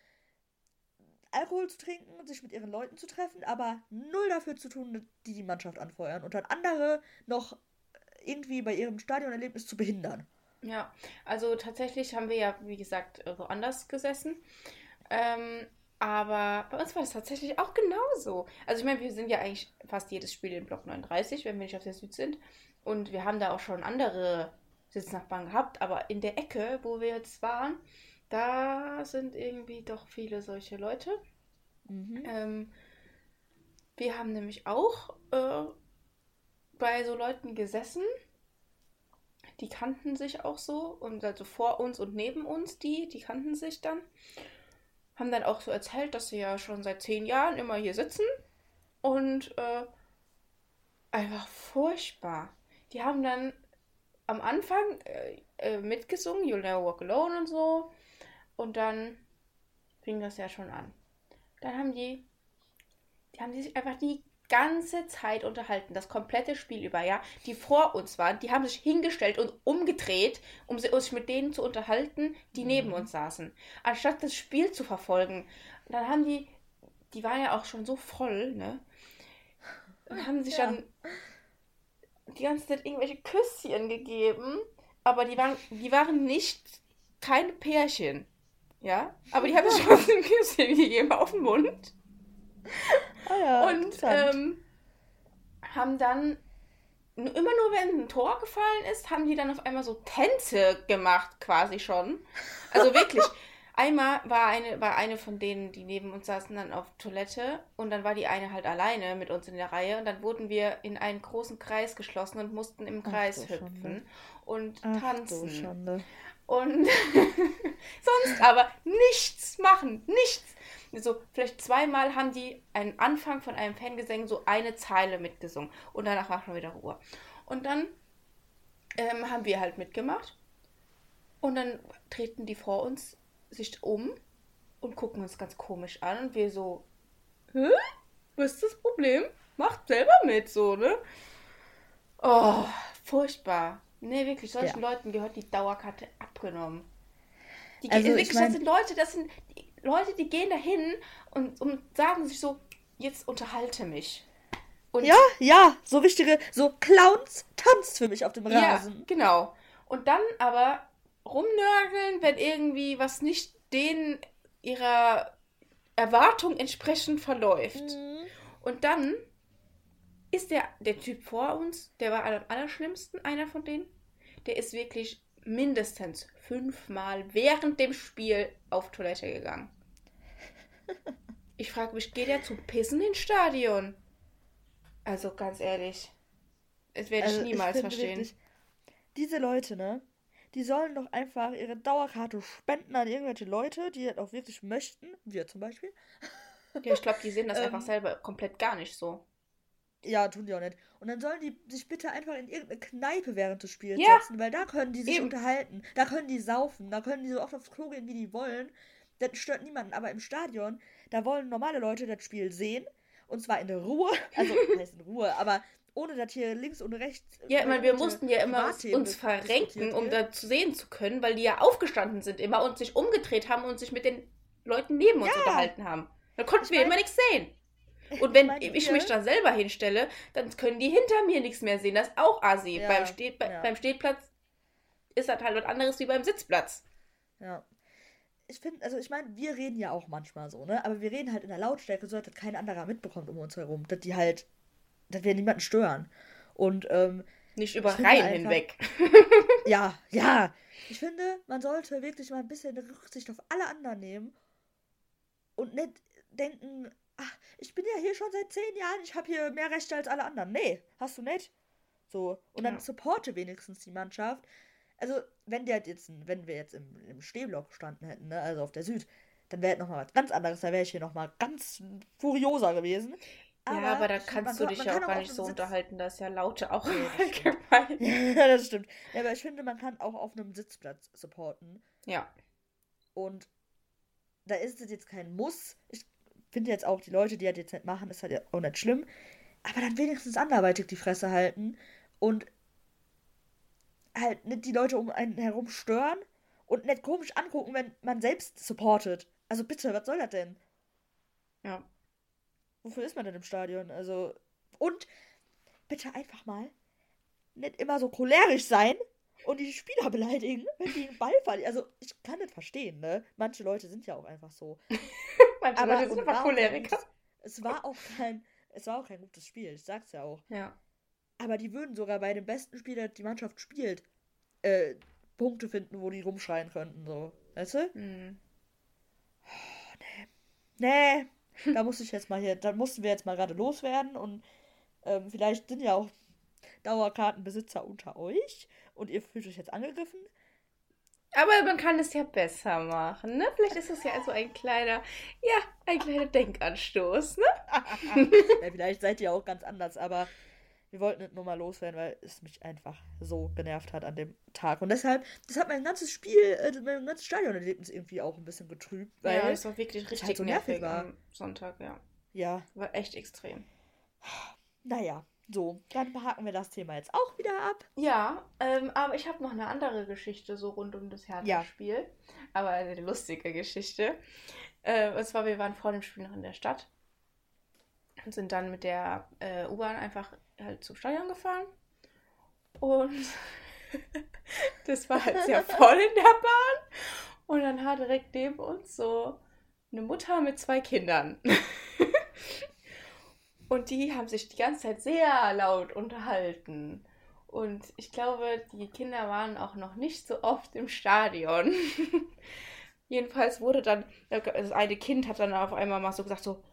Speaker 1: Alkohol zu trinken, sich mit ihren Leuten zu treffen, aber null dafür zu tun, die die Mannschaft anfeuern und dann andere noch irgendwie bei ihrem Stadionerlebnis zu behindern.
Speaker 2: Ja, also tatsächlich haben wir ja, wie gesagt, woanders gesessen. Ähm, aber bei uns war das tatsächlich auch genauso. Also ich meine, wir sind ja eigentlich fast jedes Spiel in Block 39, wenn wir nicht auf der Süd sind. Und wir haben da auch schon andere Sitznachbarn gehabt, aber in der Ecke, wo wir jetzt waren, da sind irgendwie doch viele solche Leute. Mhm. Ähm, wir haben nämlich auch äh, bei so Leuten gesessen, die kannten sich auch so und also vor uns und neben uns die, die kannten sich dann. Haben dann auch so erzählt, dass sie ja schon seit zehn Jahren immer hier sitzen und äh, einfach furchtbar. Die haben dann am Anfang äh, äh, mitgesungen, You'll Never Walk Alone und so. Und dann fing das ja schon an. Dann haben die, die haben sich einfach die ganze Zeit unterhalten, das komplette Spiel über, ja. Die vor uns waren, die haben sich hingestellt und umgedreht, um sich mit denen zu unterhalten, die mhm. neben uns saßen. Anstatt das Spiel zu verfolgen. Und dann haben die, die waren ja auch schon so voll, ne? Und haben sich ja. dann die ganze Zeit irgendwelche Küsschen gegeben, aber die waren, die waren nicht keine Pärchen. Ja, aber die haben sich trotzdem ein Küsschen gegeben auf den Mund. Ah ja, und ähm, haben dann immer nur, wenn ein Tor gefallen ist, haben die dann auf einmal so Tänze gemacht, quasi schon. Also wirklich. Einmal war eine, war eine von denen, die neben uns saßen, dann auf Toilette und dann war die eine halt alleine mit uns in der Reihe und dann wurden wir in einen großen Kreis geschlossen und mussten im Kreis Ach, hüpfen Schande. und Ach, tanzen. Und sonst aber nichts machen, nichts. So, vielleicht zweimal haben die einen Anfang von einem Fangesang so eine Zeile mitgesungen und danach war schon wieder Ruhe. Und dann ähm, haben wir halt mitgemacht und dann treten die vor uns sich um und gucken uns ganz komisch an und wir so, hä? Was ist das Problem? Macht selber mit, so, ne? Oh, furchtbar. Nee, wirklich, solchen ja. Leuten gehört die Dauerkarte abgenommen. Die also, wirklich, ich mein, das sind Leute, das sind die Leute, die gehen dahin und, und sagen sich so, jetzt unterhalte mich.
Speaker 1: Und ja, ja, so richtige, so Clowns tanzt für mich auf dem Rasen.
Speaker 2: Ja, genau. Und dann aber rumnörgeln, wenn irgendwie was nicht denen ihrer Erwartung entsprechend verläuft. Mhm. Und dann ist der, der Typ vor uns, der war am allerschlimmsten, einer von denen, der ist wirklich mindestens fünfmal während dem Spiel auf Toilette gegangen. Ich frage mich, geht er zum Pissen ins Stadion? Also ganz ehrlich, das werde ich also, niemals
Speaker 1: ich verstehen. Wirklich, diese Leute, ne? die sollen doch einfach ihre Dauerkarte spenden an irgendwelche Leute, die das auch wirklich möchten. Wir zum Beispiel.
Speaker 2: Ja, ich glaube, die sehen das ähm, einfach selber komplett gar nicht so.
Speaker 1: Ja, tun die auch nicht. Und dann sollen die sich bitte einfach in irgendeine Kneipe während des Spiels ja. setzen, weil da können die sich Eben. unterhalten. Da können die saufen. Da können die so oft aufs Klo gehen, wie die wollen. Das stört niemanden. Aber im Stadion, da wollen normale Leute das Spiel sehen. Und zwar in der Ruhe. Also, heißt in Ruhe, aber ohne dass hier links und rechts.
Speaker 2: Ja, ich meine, wir mussten ja immer uns verrenken, um da zu sehen zu können, weil die ja aufgestanden sind immer und sich umgedreht haben und sich mit den Leuten neben uns ja. unterhalten haben. Da konnten ich wir mein, immer nichts sehen. Und wenn ich, ich mich da selber hinstelle, dann können die hinter mir nichts mehr sehen. Das ist auch assi. Ja, beim, Ste ja. beim Stehplatz ist das halt was anderes wie beim Sitzplatz.
Speaker 1: Ja. Ich finde, also ich meine, wir reden ja auch manchmal so, ne? Aber wir reden halt in der Lautstärke so, dass kein anderer mitbekommt um uns herum. Dass die halt dass wir niemanden stören. Und ähm,
Speaker 2: nicht über Reihen hinweg.
Speaker 1: ja, ja. Ich finde, man sollte wirklich mal ein bisschen Rücksicht auf alle anderen nehmen und nicht denken, ach, ich bin ja hier schon seit zehn Jahren, ich habe hier mehr Rechte als alle anderen. Nee, hast du nicht. So. Und dann ja. supporte wenigstens die Mannschaft. Also, wenn der jetzt, wenn wir jetzt im, im Stehblock gestanden hätten, ne, also auf der Süd, dann wäre nochmal was ganz anderes, da wäre ich hier nochmal ganz furioser gewesen.
Speaker 2: Aber ja, aber da kannst du dich ja auch gar nicht so Sitz... unterhalten, da ist ja Laute auch
Speaker 1: ja, ja, das stimmt. Ja, aber ich finde, man kann auch auf einem Sitzplatz supporten. Ja. Und da ist es jetzt kein Muss. Ich finde jetzt auch, die Leute, die halt jetzt nicht machen, ist halt auch nicht schlimm. Aber dann wenigstens anderweitig die Fresse halten und halt nicht die Leute um einen herum stören und nicht komisch angucken, wenn man selbst supportet. Also bitte, was soll das denn? Ja. Wofür ist man denn im Stadion? Also. Und bitte einfach mal nicht immer so cholerisch sein und die Spieler beleidigen, wenn die einen Ball verlieren. Also, ich kann das verstehen, ne? Manche Leute sind ja auch einfach so. Manche Aber Leute sind einfach Choleriker. Es war auch kein, es war auch kein gutes Spiel, ich sag's ja auch. Ja. Aber die würden sogar bei dem besten Spieler, die Mannschaft spielt, äh, Punkte finden, wo die rumschreien könnten, so. Weißt du? Mhm. Oh, nee. Nee. da muss ich jetzt mal hier, da mussten wir jetzt mal gerade loswerden und ähm, vielleicht sind ja auch Dauerkartenbesitzer unter euch und ihr fühlt euch jetzt angegriffen.
Speaker 2: Aber man kann es ja besser machen, ne? Vielleicht ist es ja so ein kleiner, ja, ein kleiner Denkanstoß, ne?
Speaker 1: ja, vielleicht seid ihr auch ganz anders, aber wir wollten es nur mal loswerden, weil es mich einfach so genervt hat an dem Tag. Und deshalb, das hat mein ganzes Spiel, äh, mein ganzes Stadionerlebnis irgendwie auch ein bisschen getrübt. Weil ja, es war wirklich richtig halt so
Speaker 2: nervig war. am Sonntag, ja. Ja. War echt extrem.
Speaker 1: Naja, so, dann behaken wir das Thema jetzt auch wieder ab.
Speaker 2: Ja, ähm, aber ich habe noch eine andere Geschichte so rund um das Hertha-Spiel. Ja. Aber eine lustige Geschichte. Äh, und zwar, wir waren vor dem Spiel noch in der Stadt und sind dann mit der äh, U-Bahn einfach halt zum Stadion gefahren. Und das war halt sehr voll in der Bahn. Und dann hat direkt neben uns so eine Mutter mit zwei Kindern. Und die haben sich die ganze Zeit sehr laut unterhalten. Und ich glaube, die Kinder waren auch noch nicht so oft im Stadion. Jedenfalls wurde dann, das eine Kind hat dann auf einmal mal so gesagt, so,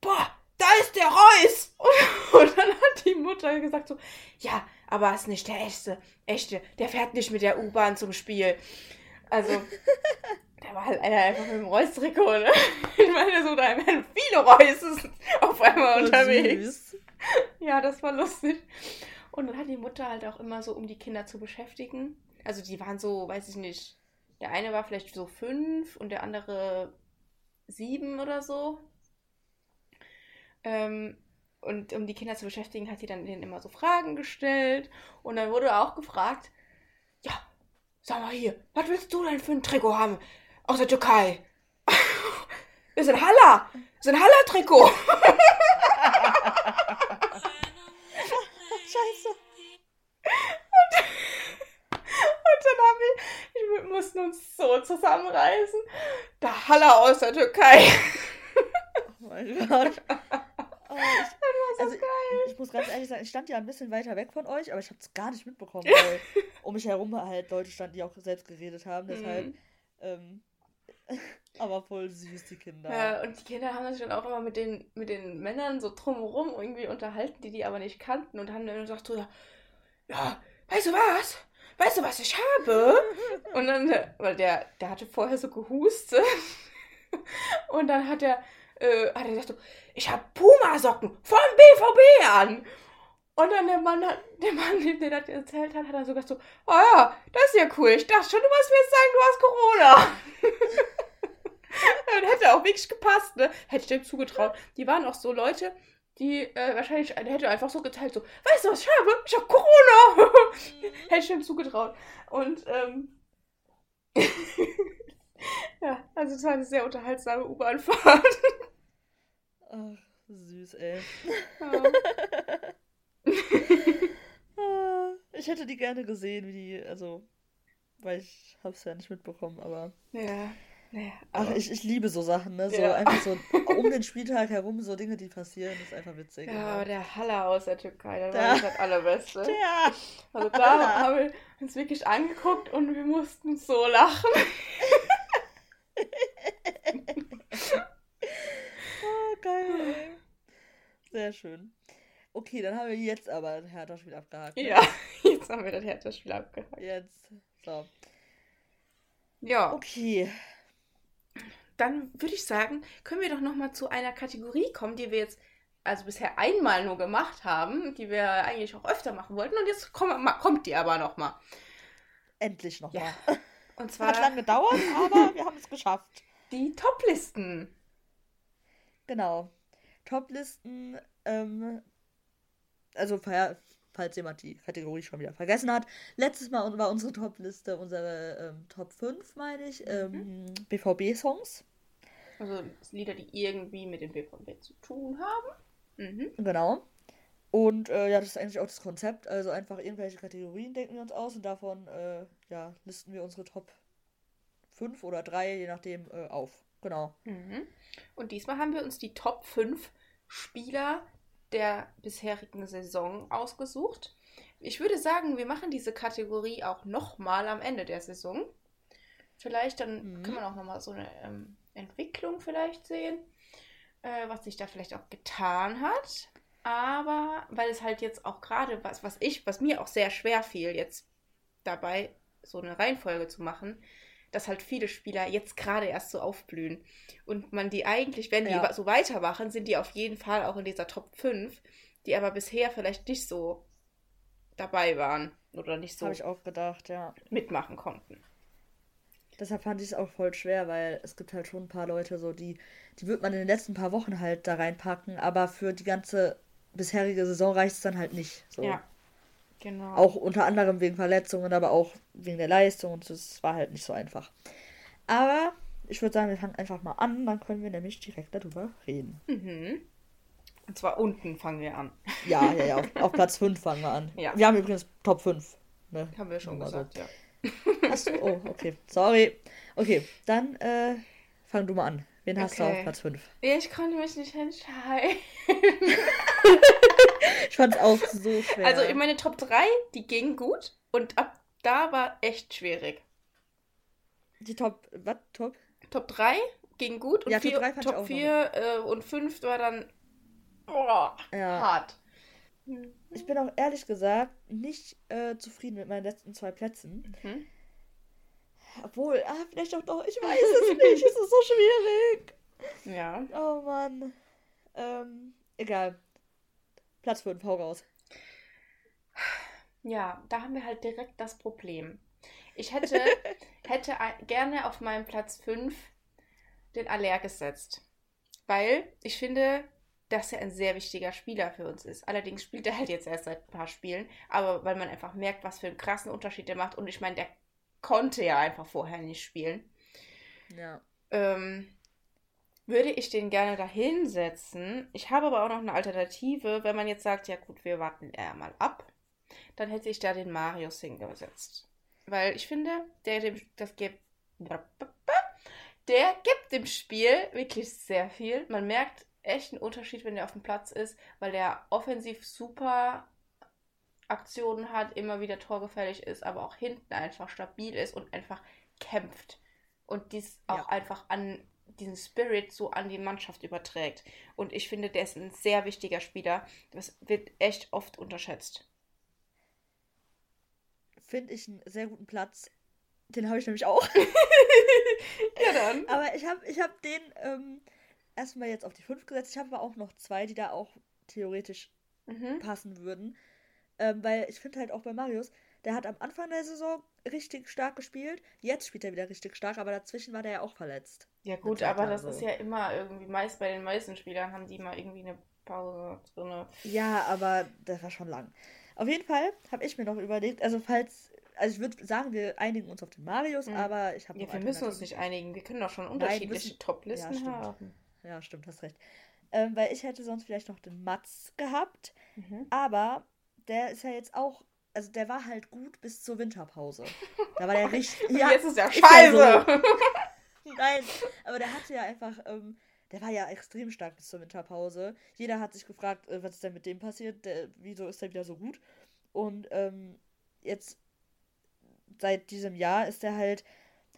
Speaker 2: boah, da ist der Reus! Und dann hat die Mutter gesagt so, ja, aber ist nicht der echte, echte, der fährt nicht mit der U-Bahn zum Spiel. Also, da war halt einer einfach mit dem Reus-Trikot, ne? Ich meine, so, da waren viele Reus auf einmal unterwegs. Süß. Ja, das war lustig. Und dann hat die Mutter halt auch immer so, um die Kinder zu beschäftigen. Also die waren so, weiß ich nicht, der eine war vielleicht so fünf und der andere sieben oder so. Ähm, und um die Kinder zu beschäftigen, hat sie dann denen immer so Fragen gestellt. Und dann wurde auch gefragt, ja, sag mal hier, was willst du denn für ein Trikot haben? Aus der Türkei. Wir sind Halla. Wir sind Halla-Trikot. Scheiße. Und, und dann haben wir, wir mussten uns so zusammenreißen. Der Halla aus der Türkei.
Speaker 1: Oh mein Gott. Oh, ich, also, ich, ich, muss ganz ehrlich sagen, ich stand ja ein bisschen weiter weg von euch, aber ich habe es gar nicht mitbekommen, weil um mich herum halt Leute standen, die auch selbst geredet haben. Deshalb mm. ähm, aber voll süß, die Kinder.
Speaker 2: Ja, und die Kinder haben sich dann auch immer mit den, mit den Männern so drumherum irgendwie unterhalten, die die aber nicht kannten und haben dann gesagt so, ja, weißt du was? Weißt du, was ich habe? und dann, weil der, der hatte vorher so gehustet. und dann hat er, äh, gesagt so, ich habe Puma-Socken von BVB an. Und dann der Mann, hat, der Mann, der das erzählt hat, hat dann sogar so, oh ja, das ist ja cool. Ich dachte schon, du wolltest mir jetzt sagen, du hast Corona. dann hätte auch wirklich gepasst, ne? Hätte ich dem zugetraut. Die waren auch so Leute, die äh, wahrscheinlich, der hätte einfach so geteilt, so, weißt du, was ich habe? Ich habe Corona. hätte ich dem zugetraut. Und, ähm, ja, also es war eine sehr unterhaltsame U-Bahn-Fahrt.
Speaker 1: Ach, süß, ey. Ja. Ich hätte die gerne gesehen, wie die, also, weil ich hab's ja nicht mitbekommen, aber. Ja. Naja, Ach, ich, ich liebe so Sachen, ne? So ja. einfach so um den Spieltag herum, so Dinge, die passieren, ist einfach witzig.
Speaker 2: Ja, aber der Haller aus der Türkei, der war das allerbeste. Ja. Also da haben wir uns wirklich angeguckt und wir mussten so lachen.
Speaker 1: oh, geil. Sehr schön. Okay, dann haben wir jetzt aber das Hertha-Spiel abgehakt.
Speaker 2: Ne? Ja, jetzt haben wir das Hertha-Spiel abgehakt.
Speaker 1: Jetzt. So.
Speaker 2: Ja. Okay. Dann würde ich sagen, können wir doch noch mal zu einer Kategorie kommen, die wir jetzt also bisher einmal nur gemacht haben, die wir eigentlich auch öfter machen wollten. Und jetzt komm, kommt die aber noch mal.
Speaker 1: Endlich noch ja. Und zwar hat lange gedauert, aber wir haben es geschafft.
Speaker 2: Die Toplisten.
Speaker 1: Genau. Toplisten, ähm, also falls jemand die Kategorie schon wieder vergessen hat. Letztes Mal war unsere Topliste unsere ähm, Top 5, meine ich, ähm, mhm. BVB-Songs.
Speaker 2: Also Lieder, die irgendwie mit dem BVB zu tun haben.
Speaker 1: Mhm. Genau. Und äh, ja, das ist eigentlich auch das Konzept. Also einfach irgendwelche Kategorien denken wir uns aus und davon äh, ja, listen wir unsere Top 5 oder 3, je nachdem, äh, auf. Genau.
Speaker 2: Mhm. Und diesmal haben wir uns die Top 5 Spieler der bisherigen Saison ausgesucht. Ich würde sagen, wir machen diese Kategorie auch nochmal am Ende der Saison. Vielleicht dann mhm. kann man auch nochmal so eine ähm, Entwicklung vielleicht sehen, äh, was sich da vielleicht auch getan hat. Aber weil es halt jetzt auch gerade was, was ich, was mir auch sehr schwer fiel, jetzt dabei so eine Reihenfolge zu machen, dass halt viele Spieler jetzt gerade erst so aufblühen. Und man die eigentlich, wenn die ja. so weitermachen, sind die auf jeden Fall auch in dieser Top 5, die aber bisher vielleicht nicht so dabei waren oder nicht so
Speaker 1: ich auch gedacht, ja.
Speaker 2: mitmachen konnten.
Speaker 1: Deshalb fand ich es auch voll schwer, weil es gibt halt schon ein paar Leute, so die, die wird man in den letzten paar Wochen halt da reinpacken, aber für die ganze bisherige Saison reicht es dann halt nicht. So. Ja. Genau. Auch unter anderem wegen Verletzungen, aber auch wegen der Leistung und das war halt nicht so einfach. Aber ich würde sagen, wir fangen einfach mal an, dann können wir nämlich direkt darüber reden.
Speaker 2: Mhm. Und zwar unten fangen wir an.
Speaker 1: Ja, ja, ja, auf, auf Platz 5 fangen wir an. Ja. Wir haben übrigens Top 5. Ne?
Speaker 2: Haben wir schon gesagt, so. ja.
Speaker 1: Achso, oh, okay. Sorry. Okay, dann äh, fang du mal an. Wen okay. hast du auf Platz 5?
Speaker 2: Ich konnte mich nicht entscheiden.
Speaker 1: ich fand es auch so schwer.
Speaker 2: Also meine Top 3, die gingen gut und ab da war echt schwierig.
Speaker 1: Die Top, was? Top?
Speaker 2: Top 3 ging gut und ja, vier, Top, Top 4 äh, und 5 war dann oh, ja. hart.
Speaker 1: Ich bin auch ehrlich gesagt nicht äh, zufrieden mit meinen letzten zwei Plätzen. Mhm. Obwohl, ah, vielleicht auch doch, ich weiß es nicht, es ist so schwierig. Ja. Oh Mann. Ähm, egal. Platz 5, hau raus.
Speaker 2: Ja, da haben wir halt direkt das Problem. Ich hätte, hätte gerne auf meinem Platz 5 den Aller gesetzt. Weil ich finde, dass er ein sehr wichtiger Spieler für uns ist. Allerdings spielt er halt jetzt erst seit ein paar Spielen, aber weil man einfach merkt, was für einen krassen Unterschied er macht. Und ich meine, der konnte ja einfach vorher nicht spielen. Ja. Ähm, würde ich den gerne da hinsetzen. Ich habe aber auch noch eine Alternative, wenn man jetzt sagt, ja gut, wir warten eher mal ab, dann hätte ich da den Marius hingesetzt. Weil ich finde, der dem, das gibt, der gibt dem Spiel wirklich sehr viel. Man merkt echt einen Unterschied, wenn der auf dem Platz ist, weil der offensiv super Aktionen hat, immer wieder torgefährlich ist, aber auch hinten einfach stabil ist und einfach kämpft. Und dies auch ja. einfach an diesen Spirit so an die Mannschaft überträgt. Und ich finde, der ist ein sehr wichtiger Spieler. Das wird echt oft unterschätzt.
Speaker 1: Finde ich einen sehr guten Platz. Den habe ich nämlich auch. ja, dann. Aber ich habe ich hab den ähm, erstmal jetzt auf die 5 gesetzt. Ich habe aber auch noch zwei, die da auch theoretisch mhm. passen würden. Ähm, weil ich finde halt auch bei Marius, der hat am Anfang der Saison richtig stark gespielt. Jetzt spielt er wieder richtig stark, aber dazwischen war der ja auch verletzt.
Speaker 2: Ja, gut, aber das so. ist ja immer irgendwie, meist bei den meisten Spielern haben die mal irgendwie eine Pause drin.
Speaker 1: Ja, aber das war schon lang. Auf jeden Fall habe ich mir noch überlegt, also falls, also ich würde sagen, wir einigen uns auf den Marius, mhm. aber ich habe.
Speaker 2: Ja, wir müssen uns nicht einigen, wir können doch schon unterschiedliche Top-Listen
Speaker 1: ja, haben. Ja, stimmt, hast recht. Ähm, weil ich hätte sonst vielleicht noch den Mats gehabt, mhm. aber der ist ja jetzt auch, also der war halt gut bis zur Winterpause. Da war der richtig. ja, jetzt ist der scheiße. So. Nein, aber der hatte ja einfach, ähm, der war ja extrem stark bis zur Winterpause. Jeder hat sich gefragt, äh, was ist denn mit dem passiert? Der, wieso ist der wieder so gut? Und ähm, jetzt seit diesem Jahr ist er halt,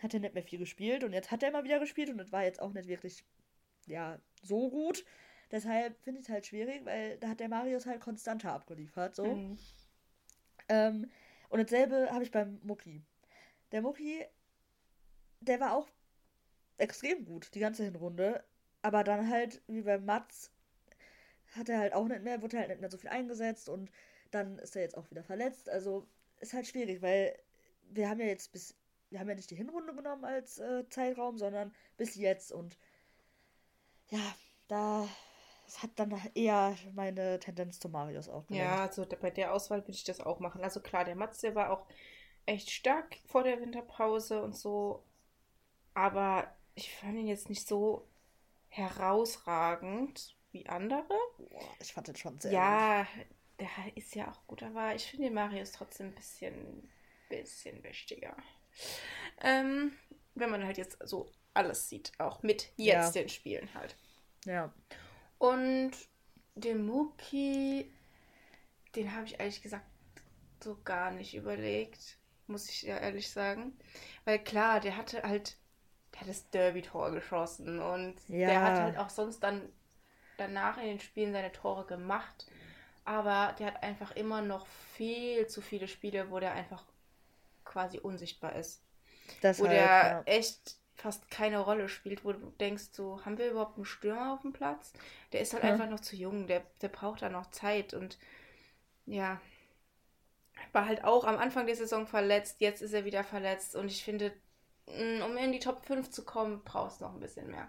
Speaker 1: hat er nicht mehr viel gespielt und jetzt hat er immer wieder gespielt und das war jetzt auch nicht wirklich, ja, so gut. Deshalb finde ich es halt schwierig, weil da hat der Marius halt konstanter abgeliefert. So. Mhm. Ähm, und dasselbe habe ich beim Mucki. Der Mucki der war auch extrem gut, die ganze Hinrunde. Aber dann halt, wie bei Mats, hat er halt auch nicht mehr, wurde halt nicht mehr so viel eingesetzt und dann ist er jetzt auch wieder verletzt. Also ist halt schwierig, weil wir haben ja jetzt bis, wir haben ja nicht die Hinrunde genommen als äh, Zeitraum, sondern bis jetzt und ja, da das hat dann eher meine Tendenz zu Marius auch
Speaker 2: gelenkt. Ja, also bei der Auswahl würde ich das auch machen. Also klar, der Mats, der war auch echt stark vor der Winterpause und so, aber ich fand ihn jetzt nicht so herausragend wie andere.
Speaker 1: Ich fand den schon sehr
Speaker 2: Ja, gut. der ist ja auch gut, aber ich finde den Marius trotzdem ein bisschen, bisschen wichtiger. Ähm, wenn man halt jetzt so alles sieht, auch mit jetzt ja. den Spielen halt.
Speaker 1: Ja.
Speaker 2: Und den Muki, den habe ich ehrlich gesagt so gar nicht überlegt, muss ich ja ehrlich sagen. Weil klar, der hatte halt, der hat das Derby-Tor geschossen und ja. der hat halt auch sonst dann danach in den Spielen seine Tore gemacht. Aber der hat einfach immer noch viel zu viele Spiele, wo der einfach quasi unsichtbar ist. Das wo halt, der ja. echt fast keine Rolle spielt, wo du denkst, so, haben wir überhaupt einen Stürmer auf dem Platz? Der ist halt ja. einfach noch zu jung, der, der braucht da noch Zeit und ja, war halt auch am Anfang der Saison verletzt, jetzt ist er wieder verletzt und ich finde, mm, um in die Top 5 zu kommen, brauchst du noch ein bisschen mehr.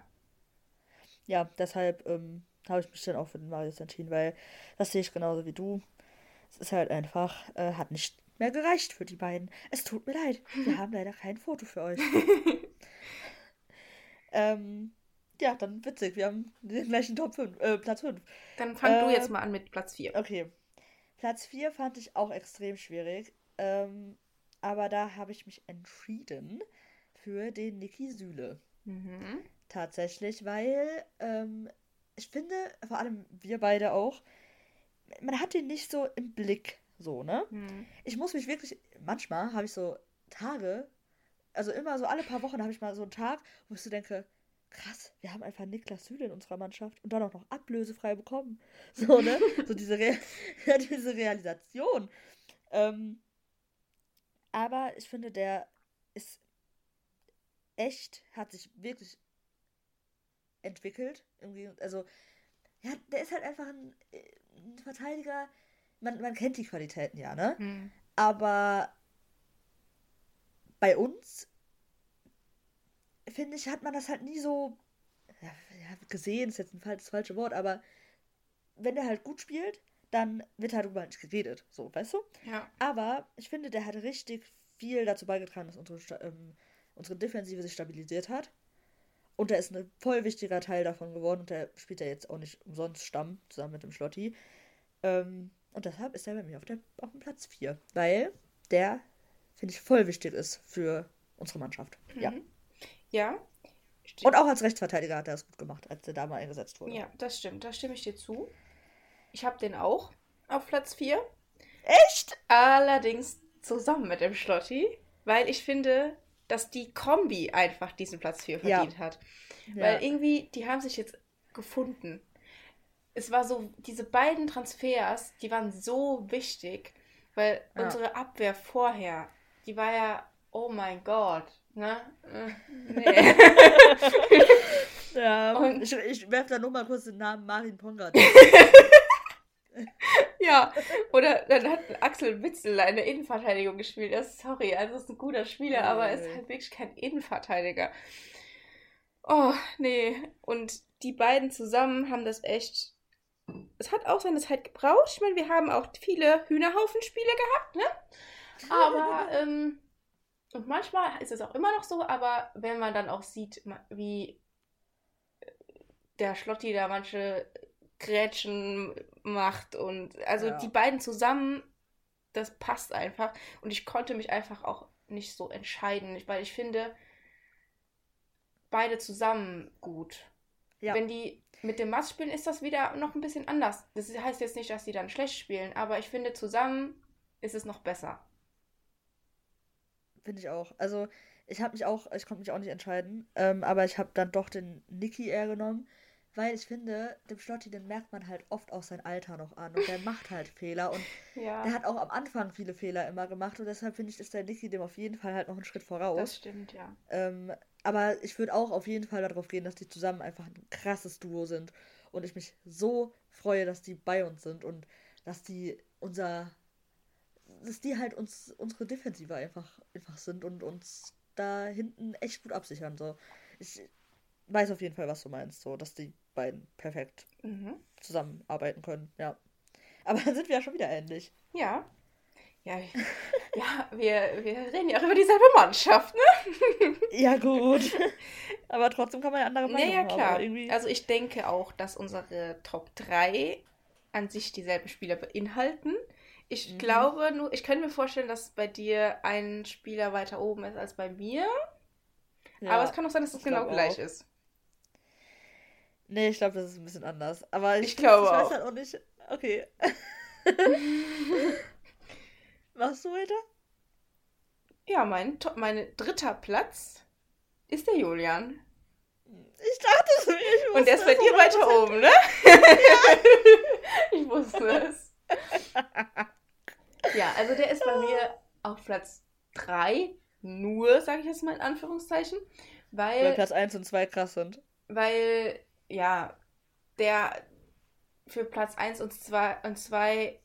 Speaker 1: Ja, deshalb ähm, habe ich mich dann auch für den Marius entschieden, weil das sehe ich genauso wie du. Es ist halt einfach, äh, hat nicht mehr gereicht für die beiden. Es tut mir leid, wir haben leider kein Foto für euch. ähm, ja, dann witzig, wir haben den gleichen Top 5, äh, Platz 5.
Speaker 2: Dann fang äh, du jetzt mal an mit Platz 4.
Speaker 1: Okay. Platz 4 fand ich auch extrem schwierig. Ähm, aber da habe ich mich entschieden für den Niki Süle. Mhm. Tatsächlich, weil ähm, ich finde, vor allem wir beide auch, man hat ihn nicht so im Blick. So, ne? Mhm. Ich muss mich wirklich, manchmal habe ich so Tage, also immer so alle paar Wochen habe ich mal so einen Tag, wo ich so denke, krass, wir haben einfach Niklas Süle in unserer Mannschaft und dann auch noch ablösefrei bekommen. So, ne? so diese, Re diese Realisation. Ähm, aber ich finde, der ist echt, hat sich wirklich entwickelt. Also, ja, der ist halt einfach ein, ein Verteidiger. Man, man kennt die Qualitäten ja, ne? Hm. Aber bei uns finde ich, hat man das halt nie so ja, gesehen, ist jetzt ein das falsche Wort, aber wenn der halt gut spielt, dann wird halt darüber nicht geredet. So, weißt du?
Speaker 2: Ja.
Speaker 1: Aber ich finde, der hat richtig viel dazu beigetragen, dass unsere, ähm, unsere Defensive sich stabilisiert hat. Und er ist ein voll wichtiger Teil davon geworden. Und der spielt ja jetzt auch nicht umsonst Stamm zusammen mit dem Schlotti. Ähm, und deshalb ist er bei mir auf, der, auf dem Platz 4. Weil der, finde ich, voll wichtig ist für unsere Mannschaft. Mhm. Ja.
Speaker 2: Ja.
Speaker 1: Und auch als Rechtsverteidiger hat er es gut gemacht, als er da mal eingesetzt wurde.
Speaker 2: Ja, das stimmt. Da stimme ich dir zu. Ich habe den auch auf Platz 4.
Speaker 1: Echt?
Speaker 2: Allerdings zusammen mit dem Schlotti, weil ich finde, dass die Kombi einfach diesen Platz 4 verdient ja. hat. Weil ja. irgendwie, die haben sich jetzt gefunden. Es war so, diese beiden Transfers, die waren so wichtig, weil ja. unsere Abwehr vorher, die war ja, oh mein Gott, Ne? Nee.
Speaker 1: ja, und ich, ich werfe da nur mal kurz den Namen Marin Pongrat.
Speaker 2: ja, oder dann hat Axel Witzel eine Innenverteidigung gespielt. Das, sorry, also ist ein guter Spieler, ja, aber ist halt wirklich kein Innenverteidiger. Oh, nee. Und die beiden zusammen haben das echt. Es hat auch seine Zeit gebraucht. Ich meine, wir haben auch viele Hühnerhaufen-Spiele gehabt, ne? Aber ähm, und manchmal ist es auch immer noch so, aber wenn man dann auch sieht, wie der Schlotti da manche Grätschen macht und also ja. die beiden zusammen, das passt einfach. Und ich konnte mich einfach auch nicht so entscheiden, weil ich finde, beide zusammen gut. Ja. Wenn die mit dem Mass spielen, ist das wieder noch ein bisschen anders. Das heißt jetzt nicht, dass die dann schlecht spielen, aber ich finde, zusammen ist es noch besser.
Speaker 1: Finde ich auch. Also, ich habe mich auch, ich konnte mich auch nicht entscheiden, ähm, aber ich habe dann doch den Niki eher genommen, weil ich finde, dem Schlotti, den merkt man halt oft auch sein Alter noch an und der macht halt Fehler und ja. der hat auch am Anfang viele Fehler immer gemacht und deshalb finde ich, ist der Niki dem auf jeden Fall halt noch einen Schritt voraus.
Speaker 2: Das stimmt, ja.
Speaker 1: Ähm, aber ich würde auch auf jeden Fall darauf gehen, dass die zusammen einfach ein krasses Duo sind und ich mich so freue, dass die bei uns sind und dass die unser dass die halt uns unsere Defensive einfach, einfach sind und uns da hinten echt gut absichern. So. Ich weiß auf jeden Fall, was du meinst, so, dass die beiden perfekt mhm. zusammenarbeiten können, ja. Aber dann sind wir ja schon wieder ähnlich.
Speaker 2: Ja. Ja, ja wir, wir reden ja auch über dieselbe Mannschaft, ne?
Speaker 1: ja, gut. Aber trotzdem kann man ja andere
Speaker 2: Meinungen haben. Ja, klar. Irgendwie... Also ich denke auch, dass unsere Top 3 an sich dieselben Spieler beinhalten. Ich mhm. glaube nur, ich könnte mir vorstellen, dass bei dir ein Spieler weiter oben ist als bei mir. Ja, Aber es kann auch sein, dass es genau gleich auch. ist.
Speaker 1: Nee, ich glaube, das ist ein bisschen anders. Aber ich,
Speaker 2: ich glaube ich
Speaker 1: weiß
Speaker 2: auch.
Speaker 1: halt auch nicht. Okay. Machst du weiter?
Speaker 2: Ja, mein, mein dritter Platz ist der Julian.
Speaker 1: Ich dachte es mir. Ich
Speaker 2: Und der ist bei dir weiter oben, ne? Ja. ich wusste es. ja, also der ist bei mir auf Platz 3. Nur, sage ich jetzt mal in Anführungszeichen. Weil,
Speaker 1: weil Platz 1 und 2 krass sind.
Speaker 2: Weil ja, der für Platz 1 und 2 und 2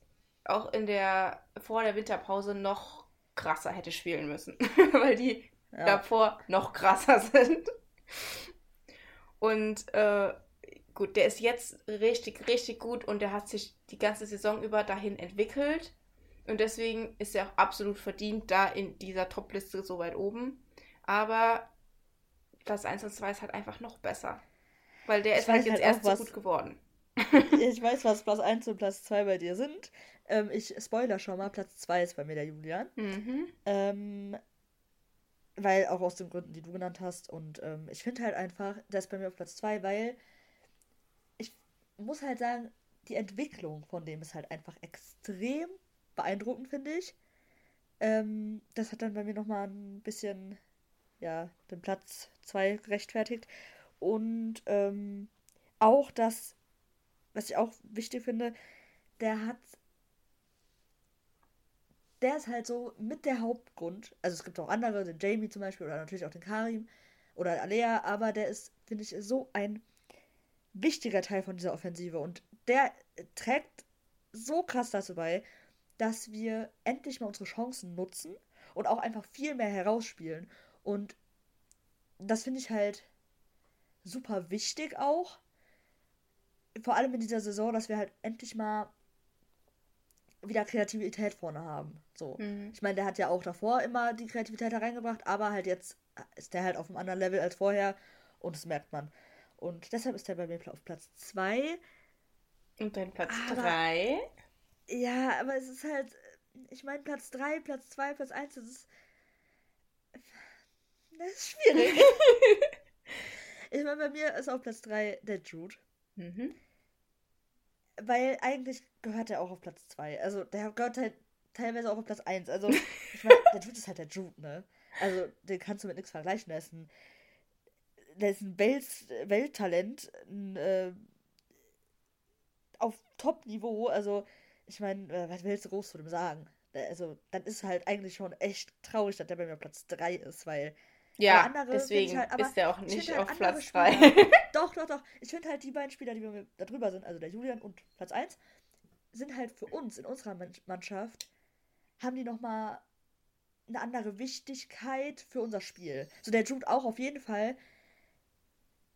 Speaker 2: auch in der vor der Winterpause noch krasser hätte spielen müssen, weil die ja. davor noch krasser sind. Und äh, gut, der ist jetzt richtig, richtig gut und der hat sich die ganze Saison über dahin entwickelt. Und deswegen ist er auch absolut verdient da in dieser Top-Liste so weit oben. Aber Platz 1 und 2 ist halt einfach noch besser. Weil der ich ist halt jetzt halt erst so gut geworden.
Speaker 1: ich weiß, was Platz 1 und Platz 2 bei dir sind. Ähm, ich spoiler schon mal, Platz 2 ist bei mir der Julian. Mhm. Ähm, weil auch aus den Gründen, die du genannt hast. Und ähm, ich finde halt einfach, der ist bei mir auf Platz 2, weil ich muss halt sagen, die Entwicklung von dem ist halt einfach extrem beeindruckend, finde ich. Ähm, das hat dann bei mir nochmal ein bisschen, ja, den Platz 2 gerechtfertigt. Und ähm, auch das, was ich auch wichtig finde, der hat. Der ist halt so mit der Hauptgrund. Also es gibt auch andere, den Jamie zum Beispiel oder natürlich auch den Karim oder Alea, aber der ist, finde ich, so ein wichtiger Teil von dieser Offensive und der trägt so krass dazu bei, dass wir endlich mal unsere Chancen nutzen und auch einfach viel mehr herausspielen. Und das finde ich halt super wichtig auch. Vor allem in dieser Saison, dass wir halt endlich mal wieder Kreativität vorne haben. So. Mhm. Ich meine, der hat ja auch davor immer die Kreativität da reingebracht, aber halt jetzt ist der halt auf einem anderen Level als vorher und das merkt man. Und deshalb ist der bei mir auf Platz 2.
Speaker 2: Und dein Platz 3?
Speaker 1: Ja, aber es ist halt, ich meine, Platz 3, Platz 2, Platz 1, das ist. Das ist schwierig. Ich meine, bei mir ist auf Platz 3 der Jude. Mhm. Weil eigentlich gehört er auch auf Platz 2. Also der gehört halt teilweise auch auf Platz 1. Also, ich meine, der Jude ist halt der Jude, ne? Also, den kannst du mit nichts vergleichen. Der ist ein, der ist ein Welt, Welttalent, ein, äh, auf Top-Niveau. Also, ich meine, äh, was willst du groß zu dem sagen? Also, dann ist halt eigentlich schon echt traurig, dass der bei mir Platz 3 ist, weil
Speaker 2: ja, andere deswegen halt, ist der auch nicht halt auf Platz 3.
Speaker 1: doch, doch, doch. Ich finde halt die beiden Spieler, die wir da drüber sind, also der Julian und Platz 1, sind halt für uns in unserer Mannschaft, haben die nochmal eine andere Wichtigkeit für unser Spiel. So der Jude auch auf jeden Fall.